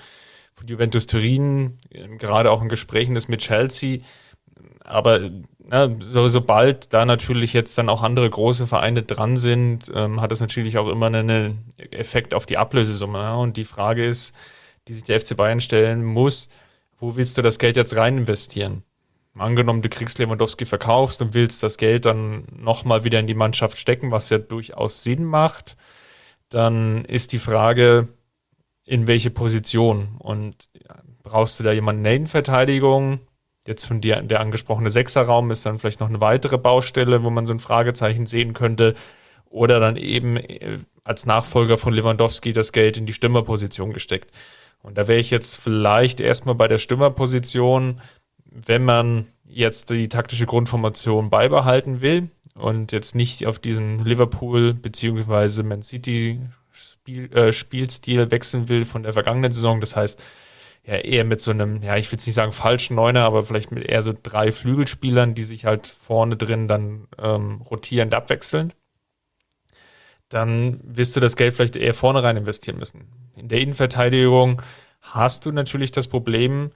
von Juventus Turin ähm, gerade auch in Gesprächen ist mit Chelsea aber na, so, sobald da natürlich jetzt dann auch andere große Vereine dran sind, ähm, hat das natürlich auch immer einen Effekt auf die Ablösesumme. Ja? Und die Frage ist, die sich der FC Bayern stellen muss, wo willst du das Geld jetzt rein investieren? Angenommen, du kriegst Lewandowski verkaufst und willst das Geld dann nochmal wieder in die Mannschaft stecken, was ja durchaus Sinn macht, dann ist die Frage, in welche Position? Und brauchst du da jemanden in Innenverteidigung? Jetzt von dir der angesprochene Sechserraum ist dann vielleicht noch eine weitere Baustelle, wo man so ein Fragezeichen sehen könnte. Oder dann eben äh, als Nachfolger von Lewandowski das Geld in die Stürmerposition gesteckt. Und da wäre ich jetzt vielleicht erstmal bei der Stürmerposition, wenn man jetzt die taktische Grundformation beibehalten will und jetzt nicht auf diesen Liverpool bzw. Man City Spiel, äh, Spielstil wechseln will von der vergangenen Saison. Das heißt, ja eher mit so einem, ja, ich will nicht sagen falschen Neuner, aber vielleicht mit eher so drei Flügelspielern, die sich halt vorne drin dann ähm, rotierend abwechseln, dann wirst du das Geld vielleicht eher vorne rein investieren müssen. In der Innenverteidigung hast du natürlich das Problem,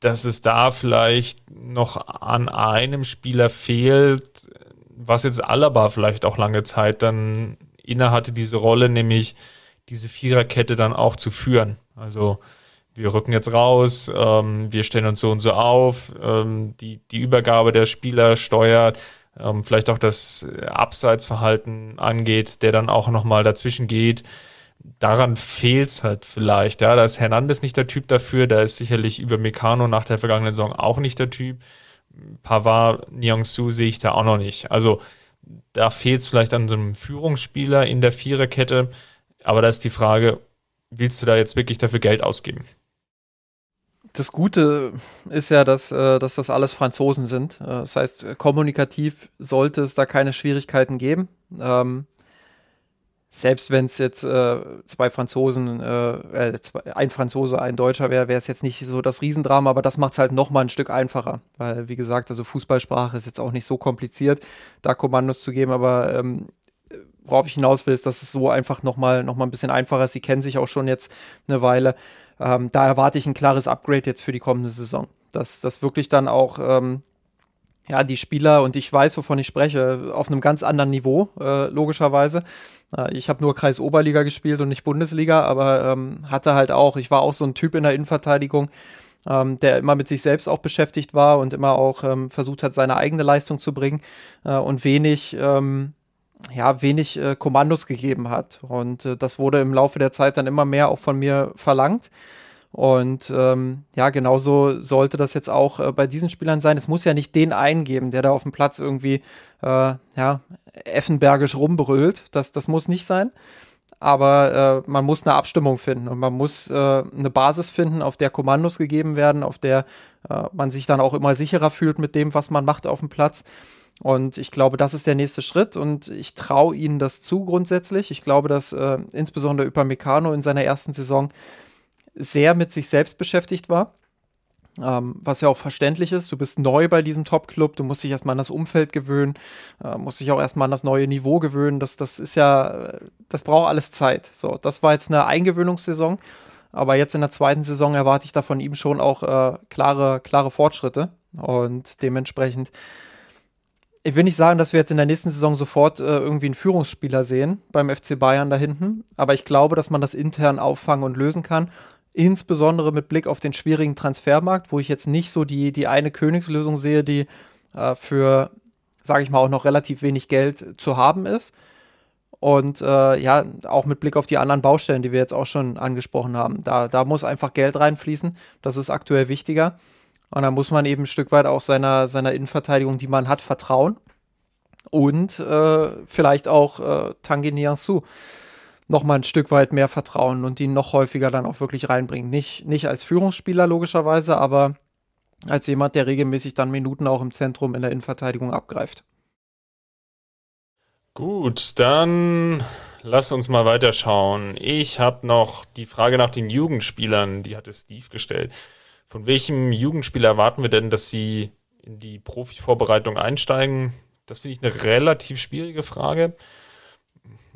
dass es da vielleicht noch an einem Spieler fehlt, was jetzt Alaba vielleicht auch lange Zeit dann innehatte, diese Rolle, nämlich diese Viererkette dann auch zu führen. Also wir rücken jetzt raus, ähm, wir stellen uns so und so auf, ähm, die, die Übergabe der Spieler steuert, ähm, vielleicht auch das Abseitsverhalten angeht, der dann auch nochmal dazwischen geht. Daran fehlt es halt vielleicht. Ja, da ist Hernandez nicht der Typ dafür, da ist sicherlich über Meccano nach der vergangenen Saison auch nicht der Typ. Pavard, Niangsu sehe ich da auch noch nicht. Also da fehlt es vielleicht an so einem Führungsspieler in der Viererkette. Aber da ist die Frage, willst du da jetzt wirklich dafür Geld ausgeben?
Das Gute ist ja, dass, äh, dass das alles Franzosen sind. Äh, das heißt, kommunikativ sollte es da keine Schwierigkeiten geben. Ähm, selbst wenn es jetzt äh, zwei Franzosen, äh, äh, zwei, ein Franzose, ein Deutscher wäre, wäre es jetzt nicht so das Riesendrama, aber das macht es halt noch mal ein Stück einfacher. Weil, wie gesagt, also Fußballsprache ist jetzt auch nicht so kompliziert, da Kommandos zu geben, aber ähm, worauf ich hinaus will, ist, dass es so einfach noch mal, noch mal ein bisschen einfacher ist. Sie kennen sich auch schon jetzt eine Weile. Ähm, da erwarte ich ein klares Upgrade jetzt für die kommende Saison. Dass das wirklich dann auch ähm, ja, die Spieler, und ich weiß, wovon ich spreche, auf einem ganz anderen Niveau, äh, logischerweise. Äh, ich habe nur Kreis Oberliga gespielt und nicht Bundesliga, aber ähm, hatte halt auch, ich war auch so ein Typ in der Innenverteidigung, ähm, der immer mit sich selbst auch beschäftigt war und immer auch ähm, versucht hat, seine eigene Leistung zu bringen äh, und wenig, ähm, ja, wenig äh, Kommandos gegeben hat. Und äh, das wurde im Laufe der Zeit dann immer mehr auch von mir verlangt. Und ähm, ja, genauso sollte das jetzt auch äh, bei diesen Spielern sein. Es muss ja nicht den eingeben, der da auf dem Platz irgendwie äh, ja, effenbergisch rumbrüllt. Das, das muss nicht sein. Aber äh, man muss eine Abstimmung finden und man muss äh, eine Basis finden, auf der Kommandos gegeben werden, auf der äh, man sich dann auch immer sicherer fühlt mit dem, was man macht auf dem Platz. Und ich glaube, das ist der nächste Schritt und ich traue ihnen das zu grundsätzlich. Ich glaube, dass äh, insbesondere Upamecano in seiner ersten Saison sehr mit sich selbst beschäftigt war. Ähm, was ja auch verständlich ist. Du bist neu bei diesem Top-Club, du musst dich erstmal an das Umfeld gewöhnen, äh, musst dich auch erstmal an das neue Niveau gewöhnen. Das, das ist ja, das braucht alles Zeit. So, das war jetzt eine Eingewöhnungssaison. Aber jetzt in der zweiten Saison erwarte ich da von ihm schon auch äh, klare, klare Fortschritte. Und dementsprechend ich will nicht sagen, dass wir jetzt in der nächsten Saison sofort äh, irgendwie einen Führungsspieler sehen beim FC Bayern da hinten, aber ich glaube, dass man das intern auffangen und lösen kann. Insbesondere mit Blick auf den schwierigen Transfermarkt, wo ich jetzt nicht so die, die eine Königslösung sehe, die äh, für, sage ich mal, auch noch relativ wenig Geld zu haben ist. Und äh, ja, auch mit Blick auf die anderen Baustellen, die wir jetzt auch schon angesprochen haben. Da, da muss einfach Geld reinfließen. Das ist aktuell wichtiger. Und da muss man eben ein Stück weit auch seiner, seiner Innenverteidigung, die man hat, vertrauen. Und äh, vielleicht auch äh, Tanguy Nianzou noch mal ein Stück weit mehr vertrauen und ihn noch häufiger dann auch wirklich reinbringen. Nicht, nicht als Führungsspieler logischerweise, aber als jemand, der regelmäßig dann Minuten auch im Zentrum in der Innenverteidigung abgreift.
Gut, dann lass uns mal weiterschauen. Ich habe noch die Frage nach den Jugendspielern, die hatte Steve gestellt. Von welchem Jugendspieler erwarten wir denn, dass sie in die Profi-Vorbereitung einsteigen? Das finde ich eine relativ schwierige Frage.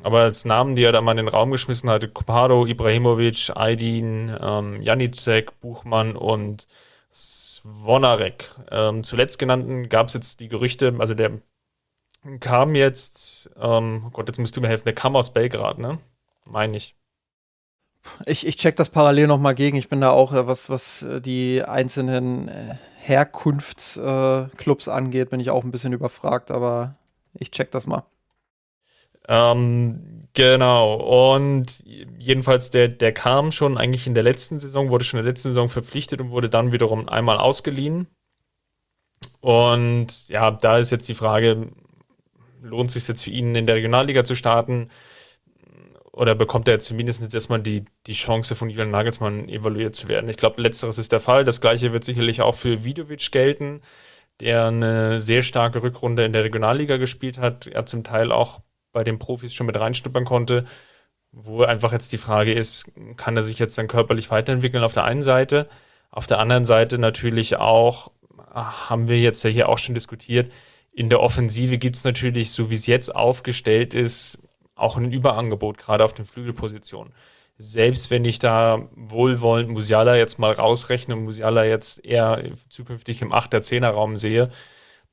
Aber als Namen, die er da mal in den Raum geschmissen hatte, Kopado, Ibrahimovic, Aydin, ähm, Janicek, Buchmann und Svonarek. Ähm, zuletzt genannten gab es jetzt die Gerüchte, also der kam jetzt, ähm, oh Gott, jetzt musst du mir helfen, der kam aus Belgrad, ne? Meine ich.
Ich, ich check das parallel nochmal gegen. Ich bin da auch, äh, was, was äh, die einzelnen äh, Herkunftsclubs angeht, bin ich auch ein bisschen überfragt, aber ich check das mal.
Ähm, genau. Und jedenfalls, der, der kam schon eigentlich in der letzten Saison, wurde schon in der letzten Saison verpflichtet und wurde dann wiederum einmal ausgeliehen. Und ja, da ist jetzt die Frage, lohnt es sich jetzt für ihn in der Regionalliga zu starten? Oder bekommt er zumindest jetzt erstmal die, die Chance von Julian Nagelsmann evaluiert zu werden? Ich glaube, letzteres ist der Fall. Das gleiche wird sicherlich auch für Vidovic gelten, der eine sehr starke Rückrunde in der Regionalliga gespielt hat. Er zum Teil auch bei den Profis schon mit reinschnuppern konnte. Wo einfach jetzt die Frage ist, kann er sich jetzt dann körperlich weiterentwickeln auf der einen Seite? Auf der anderen Seite natürlich auch, haben wir jetzt ja hier auch schon diskutiert, in der Offensive gibt es natürlich, so wie es jetzt aufgestellt ist, auch ein Überangebot, gerade auf den Flügelpositionen. Selbst wenn ich da wohlwollend Musiala jetzt mal rausrechne und Musiala jetzt eher zukünftig im 8er, 10er Raum sehe,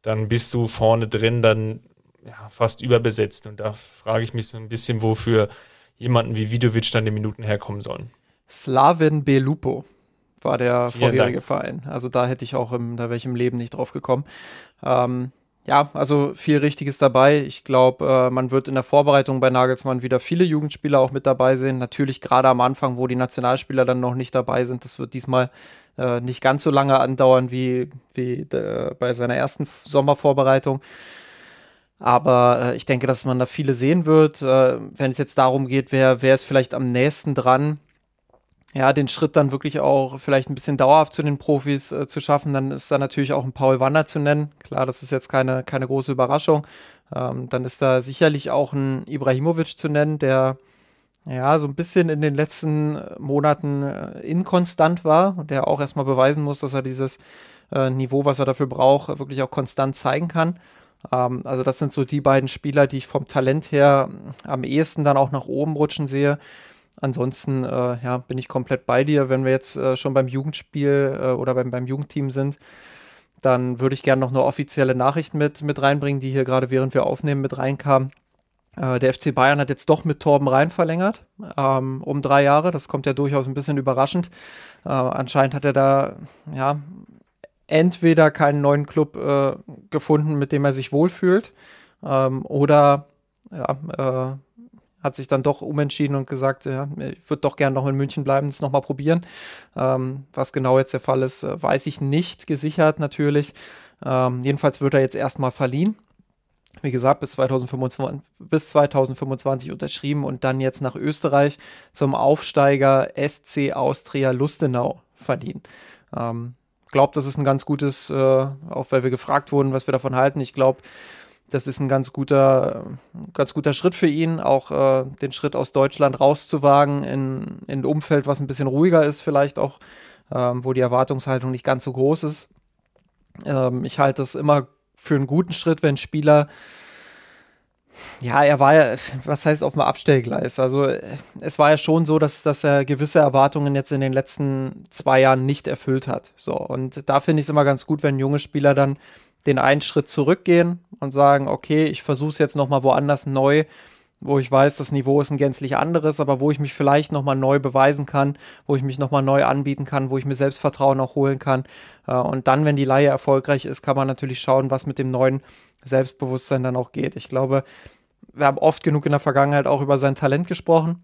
dann bist du vorne drin dann ja, fast überbesetzt. Und da frage ich mich so ein bisschen, wofür jemanden wie Vidovic dann die Minuten herkommen sollen.
Slavin Belupo war der Vielen vorherige Dank. Verein. Also da hätte ich auch im, da wäre ich im Leben nicht drauf gekommen. Ähm, ja, also viel Richtiges dabei. Ich glaube, äh, man wird in der Vorbereitung bei Nagelsmann wieder viele Jugendspieler auch mit dabei sehen. Natürlich gerade am Anfang, wo die Nationalspieler dann noch nicht dabei sind. Das wird diesmal äh, nicht ganz so lange andauern wie, wie äh, bei seiner ersten Sommervorbereitung. Aber ich denke, dass man da viele sehen wird. Wenn es jetzt darum geht, wer, wer ist vielleicht am nächsten dran, ja, den Schritt dann wirklich auch vielleicht ein bisschen dauerhaft zu den Profis äh, zu schaffen, dann ist da natürlich auch ein Paul Wander zu nennen. Klar, das ist jetzt keine, keine große Überraschung. Ähm, dann ist da sicherlich auch ein Ibrahimovic zu nennen, der ja so ein bisschen in den letzten äh, Monaten äh, inkonstant war und der auch erstmal beweisen muss, dass er dieses äh, Niveau, was er dafür braucht, wirklich auch konstant zeigen kann. Ähm, also das sind so die beiden Spieler, die ich vom Talent her am ehesten dann auch nach oben rutschen sehe. Ansonsten äh, ja, bin ich komplett bei dir. Wenn wir jetzt äh, schon beim Jugendspiel äh, oder beim, beim Jugendteam sind, dann würde ich gerne noch eine offizielle Nachricht mit, mit reinbringen, die hier gerade während wir aufnehmen mit reinkam. Äh, der FC Bayern hat jetzt doch mit Torben Rhein verlängert, ähm, um drei Jahre. Das kommt ja durchaus ein bisschen überraschend. Äh, anscheinend hat er da, ja, entweder keinen neuen Club äh, gefunden, mit dem er sich wohlfühlt, ähm, oder ja, hat sich dann doch umentschieden und gesagt, ja, ich würde doch gerne noch in München bleiben, das nochmal probieren. Ähm, was genau jetzt der Fall ist, äh, weiß ich nicht, gesichert natürlich. Ähm, jedenfalls wird er jetzt erstmal verliehen. Wie gesagt, bis 2025, bis 2025 unterschrieben und dann jetzt nach Österreich zum Aufsteiger SC Austria Lustenau verliehen. Ähm, glaube, das ist ein ganz gutes, äh, auch weil wir gefragt wurden, was wir davon halten. Ich glaube, das ist ein ganz guter, ganz guter Schritt für ihn, auch äh, den Schritt aus Deutschland rauszuwagen in, in ein Umfeld, was ein bisschen ruhiger ist, vielleicht auch, ähm, wo die Erwartungshaltung nicht ganz so groß ist. Ähm, ich halte es immer für einen guten Schritt, wenn Spieler ja, er war ja, was heißt auf dem Abstellgleis? Also es war ja schon so, dass, dass er gewisse Erwartungen jetzt in den letzten zwei Jahren nicht erfüllt hat. So, und da finde ich es immer ganz gut, wenn junge Spieler dann den einen Schritt zurückgehen und sagen, okay, ich versuche es jetzt nochmal woanders neu, wo ich weiß, das Niveau ist ein gänzlich anderes, aber wo ich mich vielleicht nochmal neu beweisen kann, wo ich mich nochmal neu anbieten kann, wo ich mir Selbstvertrauen auch holen kann. Äh, und dann, wenn die Laie erfolgreich ist, kann man natürlich schauen, was mit dem neuen Selbstbewusstsein dann auch geht. Ich glaube, wir haben oft genug in der Vergangenheit auch über sein Talent gesprochen.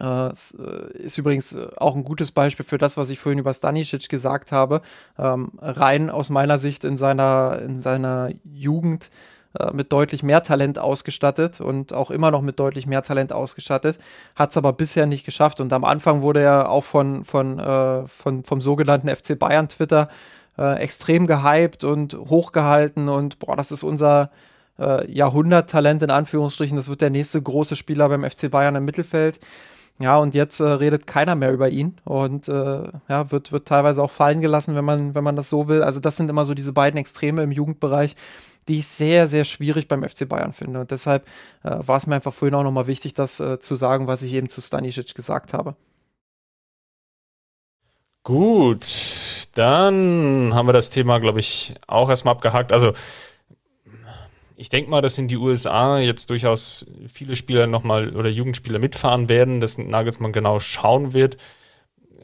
Uh, ist übrigens auch ein gutes Beispiel für das, was ich vorhin über Stanisic gesagt habe. Ähm, rein aus meiner Sicht in seiner, in seiner Jugend äh, mit deutlich mehr Talent ausgestattet und auch immer noch mit deutlich mehr Talent ausgestattet, hat es aber bisher nicht geschafft. Und am Anfang wurde er auch von, von, äh, von, vom sogenannten FC Bayern Twitter äh, extrem gehypt und hochgehalten und boah, das ist unser äh, Jahrhunderttalent in Anführungsstrichen. Das wird der nächste große Spieler beim FC Bayern im Mittelfeld. Ja, und jetzt äh, redet keiner mehr über ihn und äh, ja, wird, wird teilweise auch fallen gelassen, wenn man, wenn man das so will. Also, das sind immer so diese beiden Extreme im Jugendbereich, die ich sehr, sehr schwierig beim FC Bayern finde. Und deshalb äh, war es mir einfach vorhin auch nochmal wichtig, das äh, zu sagen, was ich eben zu Stanisic gesagt habe.
Gut, dann haben wir das Thema, glaube ich, auch erstmal abgehakt. Also, ich denke mal, dass in die USA jetzt durchaus viele Spieler nochmal oder Jugendspieler mitfahren werden, dass Nagelsmann genau schauen wird,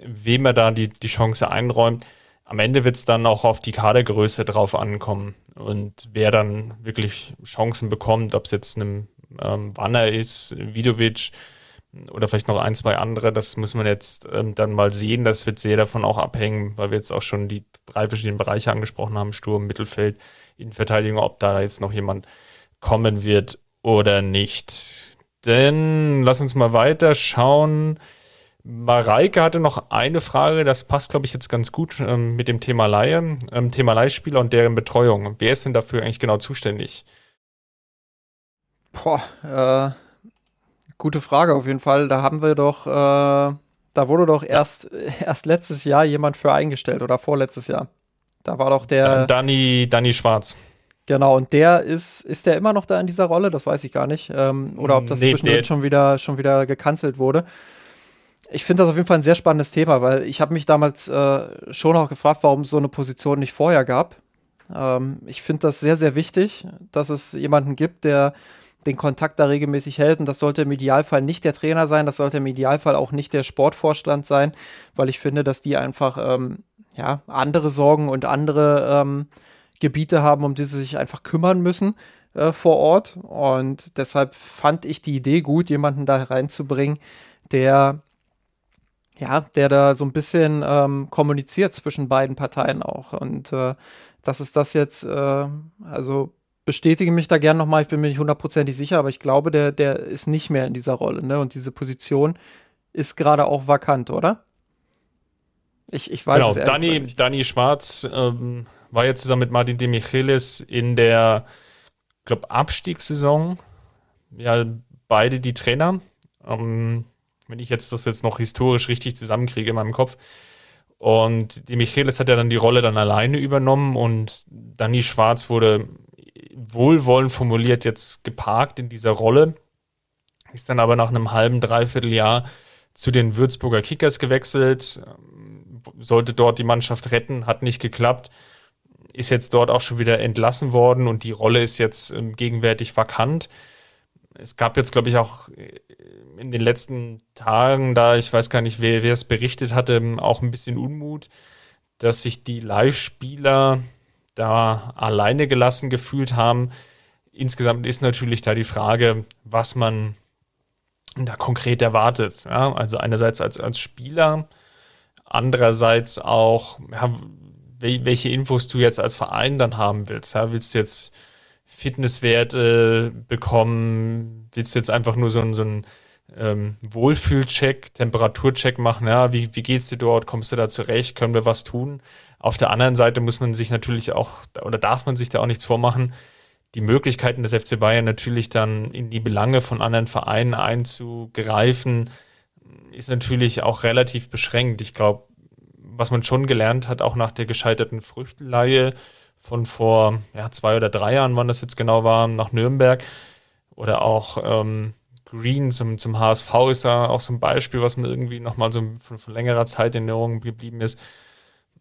wem er da die, die Chance einräumt. Am Ende wird es dann auch auf die Kadergröße drauf ankommen und wer dann wirklich Chancen bekommt, ob es jetzt einem ähm, Wanner ist, Vidovic oder vielleicht noch ein, zwei andere, das muss man jetzt ähm, dann mal sehen. Das wird sehr davon auch abhängen, weil wir jetzt auch schon die drei verschiedenen Bereiche angesprochen haben, Sturm, Mittelfeld, Innenverteidigung, ob da jetzt noch jemand kommen wird oder nicht. Denn lass uns mal weiter schauen. Mareike hatte noch eine Frage, das passt, glaube ich, jetzt ganz gut ähm, mit dem Thema Laie, ähm, Thema Leihspieler und deren Betreuung. Wer ist denn dafür eigentlich genau zuständig?
Boah, äh, gute Frage auf jeden Fall. Da haben wir doch, äh, da wurde doch erst, erst letztes Jahr jemand für eingestellt oder vorletztes Jahr. Da war doch der.
Danny, Danny Schwarz.
Genau, und der ist, ist der immer noch da in dieser Rolle? Das weiß ich gar nicht. Ähm, oder ob das nee, zwischendurch schon wieder, schon wieder gecancelt wurde. Ich finde das auf jeden Fall ein sehr spannendes Thema, weil ich habe mich damals äh, schon auch gefragt, warum es so eine Position nicht vorher gab. Ähm, ich finde das sehr, sehr wichtig, dass es jemanden gibt, der den Kontakt da regelmäßig hält. Und das sollte im Idealfall nicht der Trainer sein, das sollte im Idealfall auch nicht der Sportvorstand sein, weil ich finde, dass die einfach ähm, ja, andere Sorgen und andere ähm, Gebiete haben, um die sie sich einfach kümmern müssen äh, vor Ort. Und deshalb fand ich die Idee gut, jemanden da reinzubringen, der ja, der da so ein bisschen ähm, kommuniziert zwischen beiden Parteien auch. Und äh, das ist das jetzt, äh, also bestätige mich da gern nochmal, ich bin mir nicht hundertprozentig sicher, aber ich glaube, der, der ist nicht mehr in dieser Rolle, ne? Und diese Position ist gerade auch vakant, oder?
Ich, ich weiß genau, es Danny, nicht. Danny Schwarz ähm, war ja zusammen mit Martin de Michelis in der, glaube Abstiegssaison. Ja, beide die Trainer. Ähm, wenn ich jetzt das jetzt noch historisch richtig zusammenkriege in meinem Kopf. Und die Michelis hat ja dann die Rolle dann alleine übernommen und Danny Schwarz wurde wohlwollend formuliert jetzt geparkt in dieser Rolle. Ist dann aber nach einem halben, dreiviertel Jahr zu den Würzburger Kickers gewechselt sollte dort die Mannschaft retten, hat nicht geklappt, ist jetzt dort auch schon wieder entlassen worden und die Rolle ist jetzt ähm, gegenwärtig vakant. Es gab jetzt, glaube ich, auch äh, in den letzten Tagen, da ich weiß gar nicht, wer, wer es berichtet hatte, auch ein bisschen Unmut, dass sich die Live-Spieler da alleine gelassen gefühlt haben. Insgesamt ist natürlich da die Frage, was man da konkret erwartet. Ja, also einerseits als, als Spieler, Andererseits auch, ja, welche Infos du jetzt als Verein dann haben willst. Ja? Willst du jetzt Fitnesswerte bekommen? Willst du jetzt einfach nur so, einen, so einen ähm, Wohlfühlcheck, Temperaturcheck machen? Ja, wie, wie geht's dir dort? Kommst du da zurecht? Können wir was tun? Auf der anderen Seite muss man sich natürlich auch, oder darf man sich da auch nichts vormachen, die Möglichkeiten des FC Bayern natürlich dann in die Belange von anderen Vereinen einzugreifen, ist natürlich auch relativ beschränkt. Ich glaube, was man schon gelernt hat, auch nach der gescheiterten Früchteleihe von vor ja, zwei oder drei Jahren, wann das jetzt genau war, nach Nürnberg oder auch ähm, Green zum, zum HSV ist da auch so ein Beispiel, was mir irgendwie nochmal so von, von längerer Zeit in Erinnerung geblieben ist.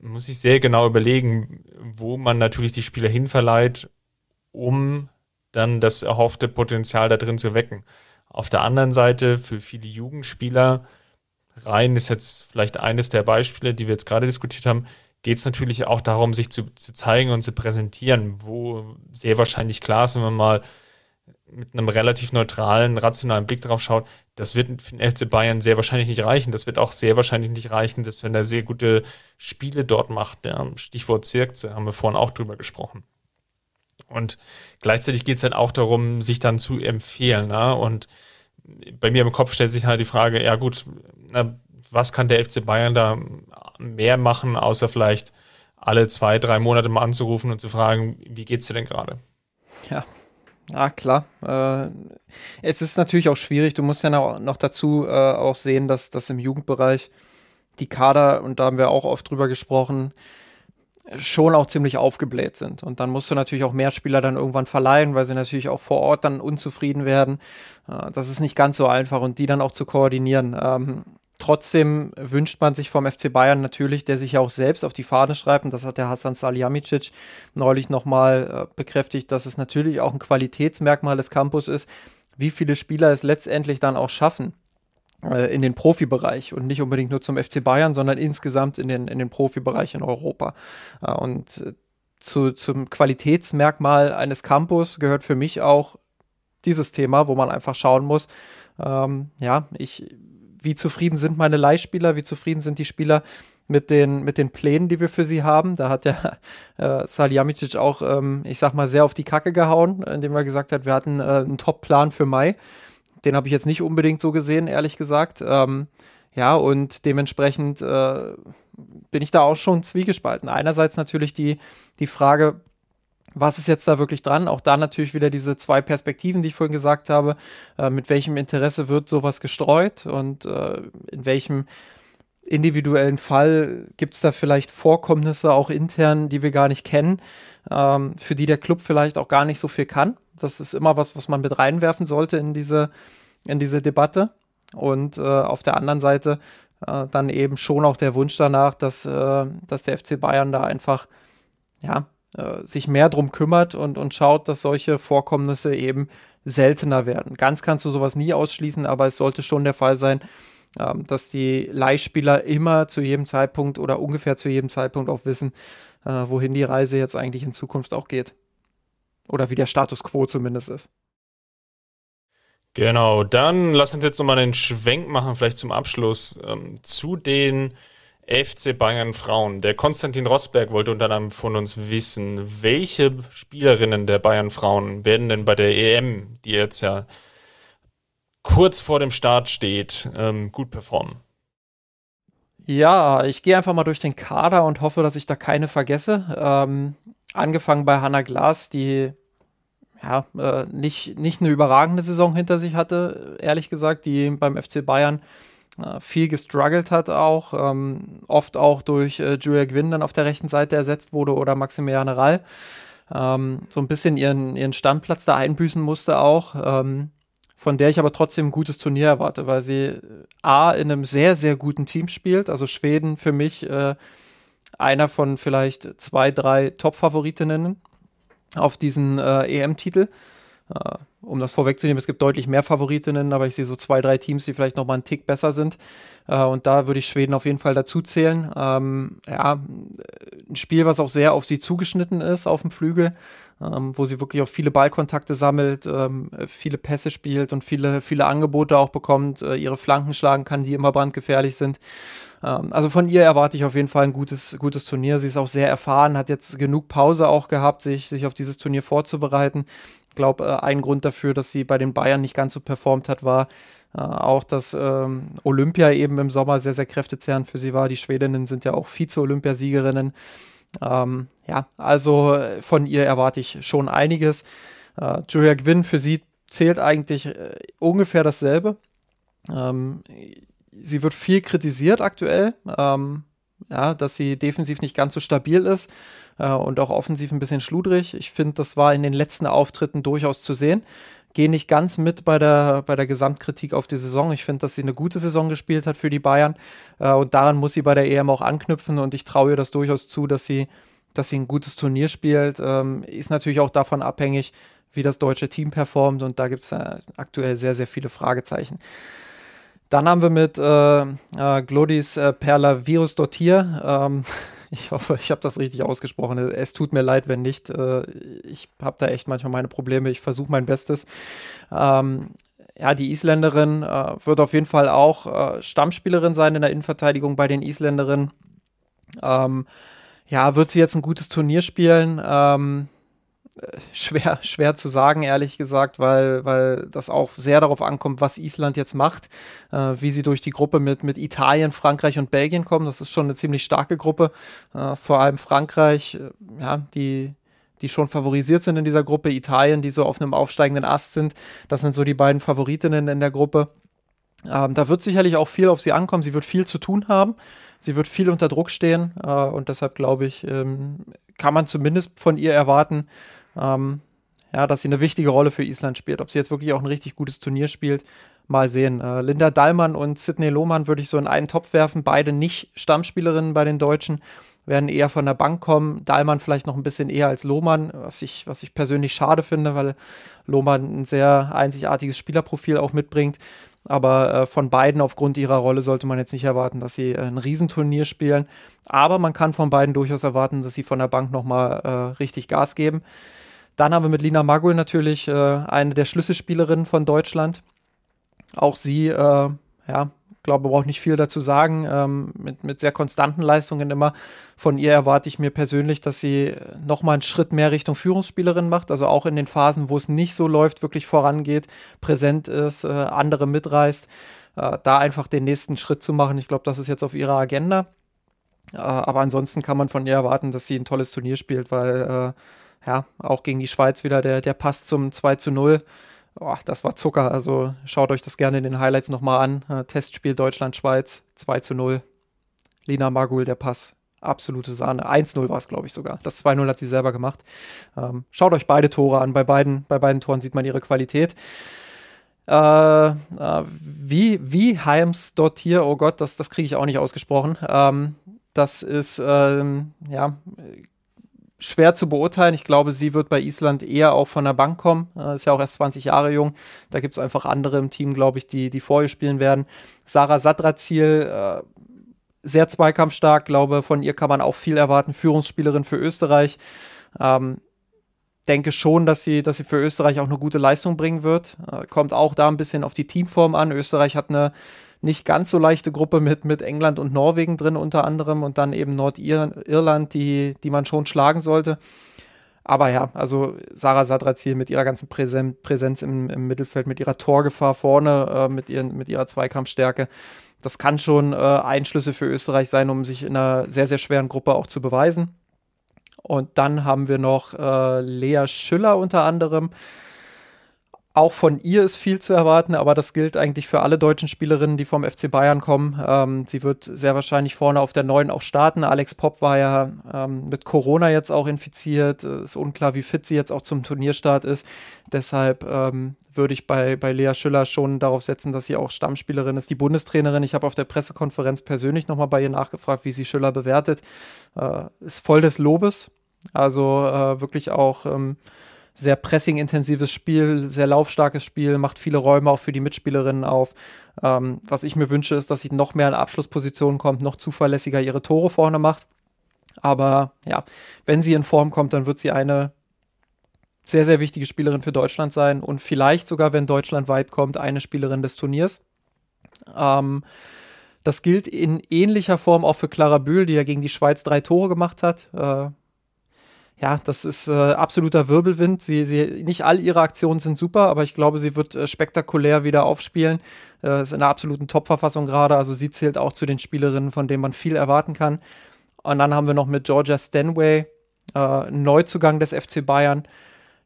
Muss sich sehr genau überlegen, wo man natürlich die Spieler hinverleiht, um dann das erhoffte Potenzial da drin zu wecken. Auf der anderen Seite, für viele Jugendspieler, rein ist jetzt vielleicht eines der Beispiele, die wir jetzt gerade diskutiert haben, geht es natürlich auch darum, sich zu, zu, zeigen und zu präsentieren, wo sehr wahrscheinlich klar ist, wenn man mal mit einem relativ neutralen, rationalen Blick drauf schaut, das wird für den FC Bayern sehr wahrscheinlich nicht reichen. Das wird auch sehr wahrscheinlich nicht reichen, selbst wenn er sehr gute Spiele dort macht. Ja, Stichwort Zirkze, haben wir vorhin auch drüber gesprochen. Und gleichzeitig geht es halt auch darum, sich dann zu empfehlen. Ne? Und bei mir im Kopf stellt sich halt die Frage, ja gut, na, was kann der FC Bayern da mehr machen, außer vielleicht alle zwei, drei Monate mal anzurufen und zu fragen, wie geht's dir denn gerade?
Ja, ja, klar. Äh, es ist natürlich auch schwierig. Du musst ja noch, dazu äh, auch sehen, dass, dass im Jugendbereich die Kader, und da haben wir auch oft drüber gesprochen, schon auch ziemlich aufgebläht sind. Und dann musst du natürlich auch mehr Spieler dann irgendwann verleihen, weil sie natürlich auch vor Ort dann unzufrieden werden. Äh, das ist nicht ganz so einfach und die dann auch zu koordinieren. Ähm, Trotzdem wünscht man sich vom FC Bayern natürlich, der sich ja auch selbst auf die Fahne schreibt, und das hat der Hassan Salihamidzic neulich nochmal äh, bekräftigt, dass es natürlich auch ein Qualitätsmerkmal des Campus ist, wie viele Spieler es letztendlich dann auch schaffen äh, in den Profibereich und nicht unbedingt nur zum FC Bayern, sondern insgesamt in den, in den Profibereich in Europa. Äh, und äh, zu, zum Qualitätsmerkmal eines Campus gehört für mich auch dieses Thema, wo man einfach schauen muss, ähm, ja, ich wie zufrieden sind meine Leihspieler, wie zufrieden sind die Spieler mit den, mit den Plänen, die wir für sie haben. Da hat der äh, Salihamidzic auch, ähm, ich sag mal, sehr auf die Kacke gehauen, indem er gesagt hat, wir hatten äh, einen Top-Plan für Mai. Den habe ich jetzt nicht unbedingt so gesehen, ehrlich gesagt. Ähm, ja, und dementsprechend äh, bin ich da auch schon zwiegespalten. Einerseits natürlich die, die Frage, was ist jetzt da wirklich dran? Auch da natürlich wieder diese zwei Perspektiven, die ich vorhin gesagt habe. Äh, mit welchem Interesse wird sowas gestreut und äh, in welchem individuellen Fall gibt es da vielleicht Vorkommnisse auch intern, die wir gar nicht kennen, ähm, für die der Club vielleicht auch gar nicht so viel kann. Das ist immer was, was man mit reinwerfen sollte in diese, in diese Debatte. Und äh, auf der anderen Seite äh, dann eben schon auch der Wunsch danach, dass, äh, dass der FC Bayern da einfach ja, äh, sich mehr drum kümmert und, und schaut, dass solche Vorkommnisse eben seltener werden. Ganz kannst du sowas nie ausschließen, aber es sollte schon der Fall sein, ähm, dass die Leihspieler immer zu jedem Zeitpunkt oder ungefähr zu jedem Zeitpunkt auch wissen, äh, wohin die Reise jetzt eigentlich in Zukunft auch geht. Oder wie der Status quo zumindest ist.
Genau, dann lass uns jetzt nochmal einen Schwenk machen, vielleicht zum Abschluss, ähm, zu den FC Bayern Frauen. Der Konstantin Rosberg wollte unter anderem von uns wissen, welche Spielerinnen der Bayern Frauen werden denn bei der EM, die jetzt ja kurz vor dem Start steht, ähm, gut performen?
Ja, ich gehe einfach mal durch den Kader und hoffe, dass ich da keine vergesse. Ähm, angefangen bei Hanna Glas, die ja, äh, nicht, nicht eine überragende Saison hinter sich hatte, ehrlich gesagt, die beim FC Bayern viel gestruggelt hat auch, ähm, oft auch durch äh, Julia Gwynn dann auf der rechten Seite ersetzt wurde oder Maximiliane Rall. Ähm, so ein bisschen ihren, ihren Stammplatz da einbüßen musste auch, ähm, von der ich aber trotzdem ein gutes Turnier erwarte, weil sie äh, A in einem sehr, sehr guten Team spielt, also Schweden für mich äh, einer von vielleicht zwei, drei Top-Favoritinnen auf diesen äh, EM-Titel. Um das vorwegzunehmen, es gibt deutlich mehr Favoritinnen, aber ich sehe so zwei, drei Teams, die vielleicht noch mal einen Tick besser sind. Äh, und da würde ich Schweden auf jeden Fall dazu zählen. Ähm, ja, ein Spiel, was auch sehr auf sie zugeschnitten ist, auf dem Flügel, ähm, wo sie wirklich auch viele Ballkontakte sammelt, ähm, viele Pässe spielt und viele, viele Angebote auch bekommt, äh, ihre Flanken schlagen kann, die immer brandgefährlich sind. Ähm, also von ihr erwarte ich auf jeden Fall ein gutes, gutes Turnier. Sie ist auch sehr erfahren, hat jetzt genug Pause auch gehabt, sich, sich auf dieses Turnier vorzubereiten. Glaube, äh, ein Grund dafür, dass sie bei den Bayern nicht ganz so performt hat, war äh, auch, dass ähm, Olympia eben im Sommer sehr, sehr kräftezehrend für sie war. Die Schwedinnen sind ja auch Vize-Olympiasiegerinnen. Ähm, ja, also äh, von ihr erwarte ich schon einiges. Äh, Julia Gwynn für sie zählt eigentlich äh, ungefähr dasselbe. Ähm, sie wird viel kritisiert aktuell, ähm, ja, dass sie defensiv nicht ganz so stabil ist äh, und auch offensiv ein bisschen schludrig. Ich finde, das war in den letzten Auftritten durchaus zu sehen. Gehe nicht ganz mit bei der, bei der Gesamtkritik auf die Saison. Ich finde, dass sie eine gute Saison gespielt hat für die Bayern äh, und daran muss sie bei der EM auch anknüpfen und ich traue ihr das durchaus zu, dass sie, dass sie ein gutes Turnier spielt. Ähm, ist natürlich auch davon abhängig, wie das deutsche Team performt und da gibt es äh, aktuell sehr, sehr viele Fragezeichen. Dann haben wir mit äh, äh, Glodis äh, Perla Virus Dottir ähm, Ich hoffe, ich habe das richtig ausgesprochen. Es tut mir leid, wenn nicht. Äh, ich habe da echt manchmal meine Probleme. Ich versuche mein Bestes. Ähm, ja, die Isländerin äh, wird auf jeden Fall auch äh, Stammspielerin sein in der Innenverteidigung bei den Isländerinnen. Ähm, ja, wird sie jetzt ein gutes Turnier spielen? Ähm, schwer, schwer zu sagen, ehrlich gesagt, weil, weil das auch sehr darauf ankommt, was Island jetzt macht, äh, wie sie durch die Gruppe mit, mit Italien, Frankreich und Belgien kommen. Das ist schon eine ziemlich starke Gruppe. Äh, vor allem Frankreich, äh, ja, die, die schon favorisiert sind in dieser Gruppe, Italien, die so auf einem aufsteigenden Ast sind. Das sind so die beiden Favoritinnen in der Gruppe. Ähm, da wird sicherlich auch viel auf sie ankommen. Sie wird viel zu tun haben. Sie wird viel unter Druck stehen. Äh, und deshalb glaube ich, ähm, kann man zumindest von ihr erwarten, ähm, ja, dass sie eine wichtige Rolle für Island spielt. Ob sie jetzt wirklich auch ein richtig gutes Turnier spielt, mal sehen. Äh, Linda Dallmann und Sidney Lohmann würde ich so in einen Topf werfen. Beide nicht Stammspielerinnen bei den Deutschen, werden eher von der Bank kommen. Dallmann vielleicht noch ein bisschen eher als Lohmann, was ich, was ich persönlich schade finde, weil Lohmann ein sehr einzigartiges Spielerprofil auch mitbringt. Aber äh, von beiden aufgrund ihrer Rolle sollte man jetzt nicht erwarten, dass sie äh, ein Riesenturnier spielen. Aber man kann von beiden durchaus erwarten, dass sie von der Bank nochmal äh, richtig Gas geben. Dann haben wir mit Lina Magul natürlich äh, eine der Schlüsselspielerinnen von Deutschland. Auch sie, äh, ja, glaube, braucht nicht viel dazu sagen. Ähm, mit, mit sehr konstanten Leistungen immer. Von ihr erwarte ich mir persönlich, dass sie nochmal einen Schritt mehr Richtung Führungsspielerin macht. Also auch in den Phasen, wo es nicht so läuft, wirklich vorangeht, präsent ist, äh, andere mitreißt. Äh, da einfach den nächsten Schritt zu machen. Ich glaube, das ist jetzt auf ihrer Agenda. Äh, aber ansonsten kann man von ihr erwarten, dass sie ein tolles Turnier spielt, weil äh, ja, auch gegen die Schweiz wieder der, der Pass zum 2 zu 0 oh, das war Zucker. Also schaut euch das gerne in den Highlights nochmal an. Äh, Testspiel Deutschland-Schweiz 2 zu 0. Lina Magul, der Pass. Absolute Sahne. 1-0 war es, glaube ich, sogar. Das 2-0 hat sie selber gemacht. Ähm, schaut euch beide Tore an. Bei beiden, bei beiden Toren sieht man ihre Qualität. Äh, äh, wie, wie Heims dort hier, oh Gott, das, das kriege ich auch nicht ausgesprochen. Ähm, das ist, ähm, ja, schwer zu beurteilen. Ich glaube, sie wird bei Island eher auch von der Bank kommen. Äh, ist ja auch erst 20 Jahre jung. Da gibt es einfach andere im Team, glaube ich, die, die vor ihr spielen werden. Sarah Sadrazil, äh, sehr zweikampfstark, glaube, von ihr kann man auch viel erwarten. Führungsspielerin für Österreich. Ähm, denke schon, dass sie, dass sie für Österreich auch eine gute Leistung bringen wird. Äh, kommt auch da ein bisschen auf die Teamform an. Österreich hat eine nicht ganz so leichte Gruppe mit, mit England und Norwegen drin unter anderem und dann eben Nordirland, die, die man schon schlagen sollte. Aber ja, also Sarah Sadrazil mit ihrer ganzen Präsen Präsenz im, im, Mittelfeld, mit ihrer Torgefahr vorne, äh, mit, ihren, mit ihrer Zweikampfstärke, das kann schon äh, Einschlüsse für Österreich sein, um sich in einer sehr, sehr schweren Gruppe auch zu beweisen. Und dann haben wir noch äh, Lea Schüller unter anderem, auch von ihr ist viel zu erwarten, aber das gilt eigentlich für alle deutschen Spielerinnen, die vom FC Bayern kommen. Ähm, sie wird sehr wahrscheinlich vorne auf der neuen auch starten. Alex Popp war ja ähm, mit Corona jetzt auch infiziert. Ist unklar, wie fit sie jetzt auch zum Turnierstart ist. Deshalb ähm, würde ich bei, bei Lea Schüller schon darauf setzen, dass sie auch Stammspielerin ist, die Bundestrainerin. Ich habe auf der Pressekonferenz persönlich nochmal bei ihr nachgefragt, wie sie Schüller bewertet. Äh, ist voll des Lobes. Also äh, wirklich auch ähm, sehr pressing-intensives Spiel, sehr laufstarkes Spiel, macht viele Räume auch für die Mitspielerinnen auf. Ähm, was ich mir wünsche, ist, dass sie noch mehr in Abschlusspositionen kommt, noch zuverlässiger ihre Tore vorne macht. Aber ja, wenn sie in Form kommt, dann wird sie eine sehr, sehr wichtige Spielerin für Deutschland sein und vielleicht sogar, wenn Deutschland weit kommt, eine Spielerin des Turniers. Ähm, das gilt in ähnlicher Form auch für Clara Bühl, die ja gegen die Schweiz drei Tore gemacht hat. Äh, ja, das ist äh, absoluter Wirbelwind. Sie, sie, nicht all ihre Aktionen sind super, aber ich glaube, sie wird äh, spektakulär wieder aufspielen. Äh, ist in einer absoluten Top-Verfassung gerade. Also sie zählt auch zu den Spielerinnen, von denen man viel erwarten kann. Und dann haben wir noch mit Georgia Stanway, äh, Neuzugang des FC Bayern,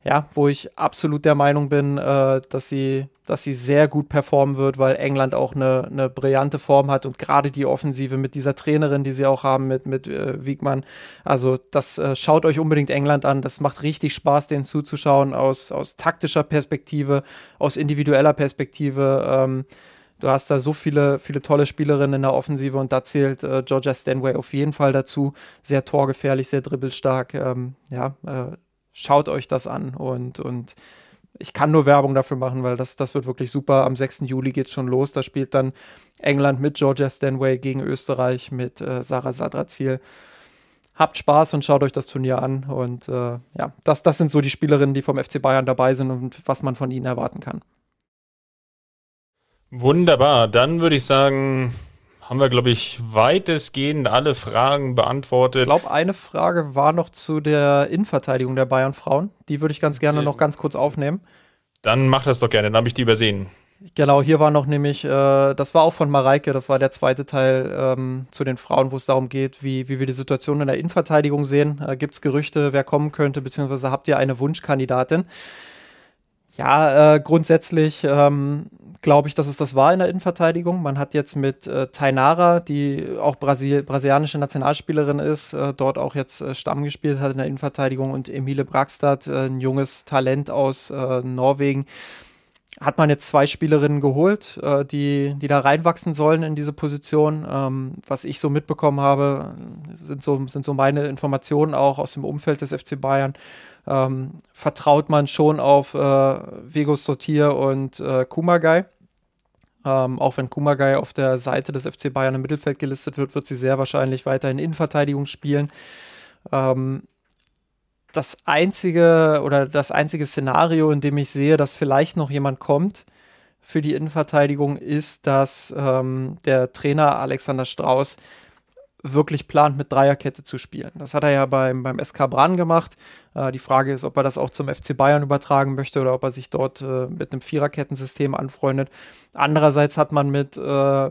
ja, wo ich absolut der Meinung bin, äh, dass, sie, dass sie sehr gut performen wird, weil England auch eine, eine brillante Form hat und gerade die Offensive mit dieser Trainerin, die sie auch haben, mit, mit äh, Wiegmann. Also, das äh, schaut euch unbedingt England an. Das macht richtig Spaß, denen zuzuschauen, aus, aus taktischer Perspektive, aus individueller Perspektive. Ähm, du hast da so viele, viele tolle Spielerinnen in der Offensive und da zählt äh, Georgia Stanway auf jeden Fall dazu. Sehr torgefährlich, sehr dribbelstark. Ähm, ja, äh, schaut euch das an und, und ich kann nur Werbung dafür machen, weil das, das wird wirklich super. Am 6. Juli geht es schon los. Da spielt dann England mit Georgia Stanway gegen Österreich mit äh, Sarah Sadrazil. Habt Spaß und schaut euch das Turnier an. Und äh, ja, das, das sind so die Spielerinnen, die vom FC Bayern dabei sind und was man von ihnen erwarten kann.
Wunderbar. Dann würde ich sagen, haben wir, glaube ich, weitestgehend alle Fragen beantwortet.
Ich glaube, eine Frage war noch zu der Innenverteidigung der Bayern Frauen. Die würde ich ganz gerne noch ganz kurz aufnehmen.
Dann mach das doch gerne, dann habe ich die übersehen.
Genau, hier war noch nämlich, äh, das war auch von Mareike, das war der zweite Teil ähm, zu den Frauen, wo es darum geht, wie, wie wir die Situation in der Innenverteidigung sehen. Äh, Gibt es Gerüchte, wer kommen könnte, beziehungsweise habt ihr eine Wunschkandidatin? Ja, äh, grundsätzlich ähm, glaube ich, dass es das war in der Innenverteidigung. Man hat jetzt mit äh, Tainara, die auch Brasil brasilianische Nationalspielerin ist, äh, dort auch jetzt äh, Stamm gespielt hat in der Innenverteidigung und Emile Braxtad, äh, ein junges Talent aus äh, Norwegen, hat man jetzt zwei Spielerinnen geholt, äh, die, die da reinwachsen sollen in diese Position. Ähm, was ich so mitbekommen habe, sind so, sind so meine Informationen auch aus dem Umfeld des FC Bayern. Ähm, vertraut man schon auf äh, Vigo Sotir und äh, Kumagai. Ähm, auch wenn Kumagai auf der Seite des FC Bayern im Mittelfeld gelistet wird, wird sie sehr wahrscheinlich weiter in Innenverteidigung spielen. Ähm, das einzige oder das einzige Szenario, in dem ich sehe, dass vielleicht noch jemand kommt für die Innenverteidigung, ist, dass ähm, der Trainer Alexander Strauß wirklich plant, mit Dreierkette zu spielen. Das hat er ja beim, beim SK Bran gemacht. Äh, die Frage ist, ob er das auch zum FC Bayern übertragen möchte oder ob er sich dort äh, mit einem Viererkettensystem anfreundet. Andererseits hat man mit äh,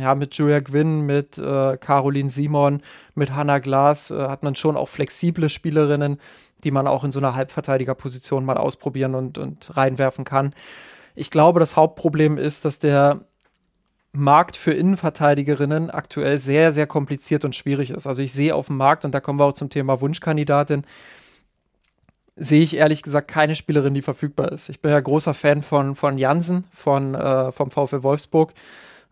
ja, mit Julia Gwynn, mit äh, Caroline Simon, mit Hannah Glas äh, hat man schon auch flexible Spielerinnen, die man auch in so einer Halbverteidigerposition mal ausprobieren und, und reinwerfen kann. Ich glaube, das Hauptproblem ist, dass der Markt für Innenverteidigerinnen aktuell sehr, sehr kompliziert und schwierig ist. Also ich sehe auf dem Markt, und da kommen wir auch zum Thema Wunschkandidatin, sehe ich ehrlich gesagt keine Spielerin, die verfügbar ist. Ich bin ja großer Fan von, von Jansen, von, äh, vom VfL Wolfsburg.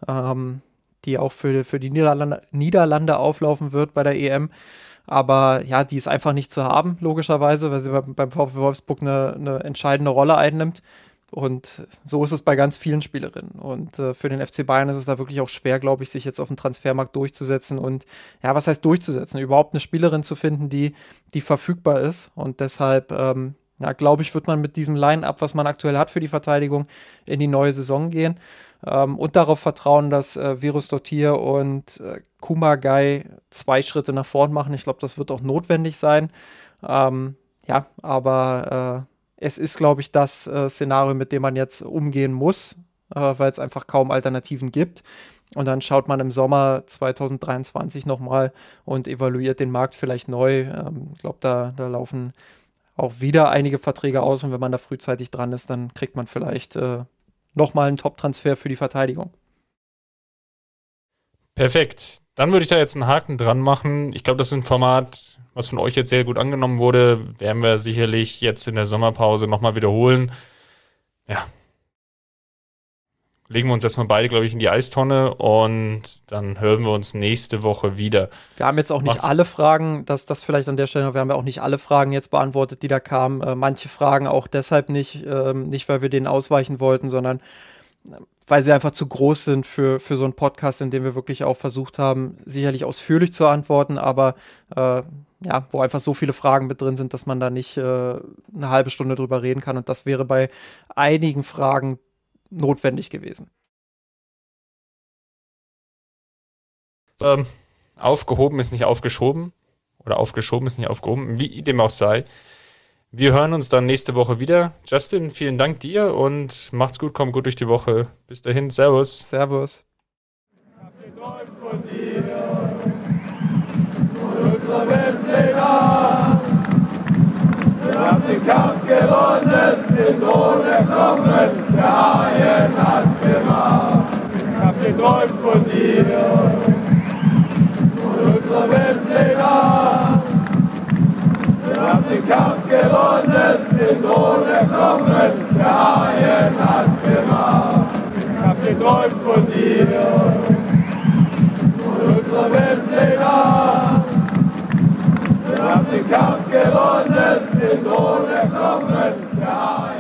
Ähm, die auch für, für die Niederlande, Niederlande auflaufen wird bei der EM. Aber ja, die ist einfach nicht zu haben, logischerweise, weil sie beim VfW Wolfsburg eine, eine entscheidende Rolle einnimmt. Und so ist es bei ganz vielen Spielerinnen. Und äh, für den FC Bayern ist es da wirklich auch schwer, glaube ich, sich jetzt auf dem Transfermarkt durchzusetzen. Und ja, was heißt durchzusetzen? Überhaupt eine Spielerin zu finden, die, die verfügbar ist. Und deshalb, ähm, ja, glaube ich, wird man mit diesem Line-up, was man aktuell hat für die Verteidigung, in die neue Saison gehen ähm, und darauf vertrauen, dass äh, Virus Dottir und äh, Kumagai zwei Schritte nach vorn machen. Ich glaube, das wird auch notwendig sein. Ähm, ja, aber äh, es ist, glaube ich, das äh, Szenario, mit dem man jetzt umgehen muss, äh, weil es einfach kaum Alternativen gibt. Und dann schaut man im Sommer 2023 nochmal und evaluiert den Markt vielleicht neu. Ähm, ich glaube, da, da laufen auch wieder einige Verträge aus und wenn man da frühzeitig dran ist, dann kriegt man vielleicht äh, nochmal einen Top-Transfer für die Verteidigung.
Perfekt. Dann würde ich da jetzt einen Haken dran machen. Ich glaube, das ist ein Format, was von euch jetzt sehr gut angenommen wurde. Werden wir sicherlich jetzt in der Sommerpause nochmal wiederholen. Ja, legen wir uns erstmal beide, glaube ich, in die Eistonne und dann hören wir uns nächste Woche wieder.
Wir haben jetzt auch nicht Macht's alle Fragen, das, das vielleicht an der Stelle, wir haben ja auch nicht alle Fragen jetzt beantwortet, die da kamen. Äh, manche Fragen auch deshalb nicht, äh, nicht weil wir denen ausweichen wollten, sondern weil sie einfach zu groß sind für, für so einen Podcast, in dem wir wirklich auch versucht haben, sicherlich ausführlich zu antworten, aber äh, ja, wo einfach so viele Fragen mit drin sind, dass man da nicht äh, eine halbe Stunde drüber reden kann. Und das wäre bei einigen Fragen notwendig gewesen.
Ähm, aufgehoben ist nicht aufgeschoben. Oder aufgeschoben ist nicht aufgehoben, wie dem auch sei. Wir hören uns dann nächste Woche wieder. Justin, vielen Dank dir und macht's gut, komm gut durch die Woche. Bis dahin, Servus.
Servus. Ich hab geträumt von dir, von unserer Weltpläne. Wir haben den Kampf gewonnen, den Thron erkommen, der Haien hat's gemacht. Ich hab geträumt von dir, von unserer Weltpläne
haben den Kampf gewonnen, mit ohne Knochen, der Haien hat's gemacht. Hab geträumt von dir, von unserer Welt Wir haben den Kampf gewonnen, mit ohne Knochen, der Haien.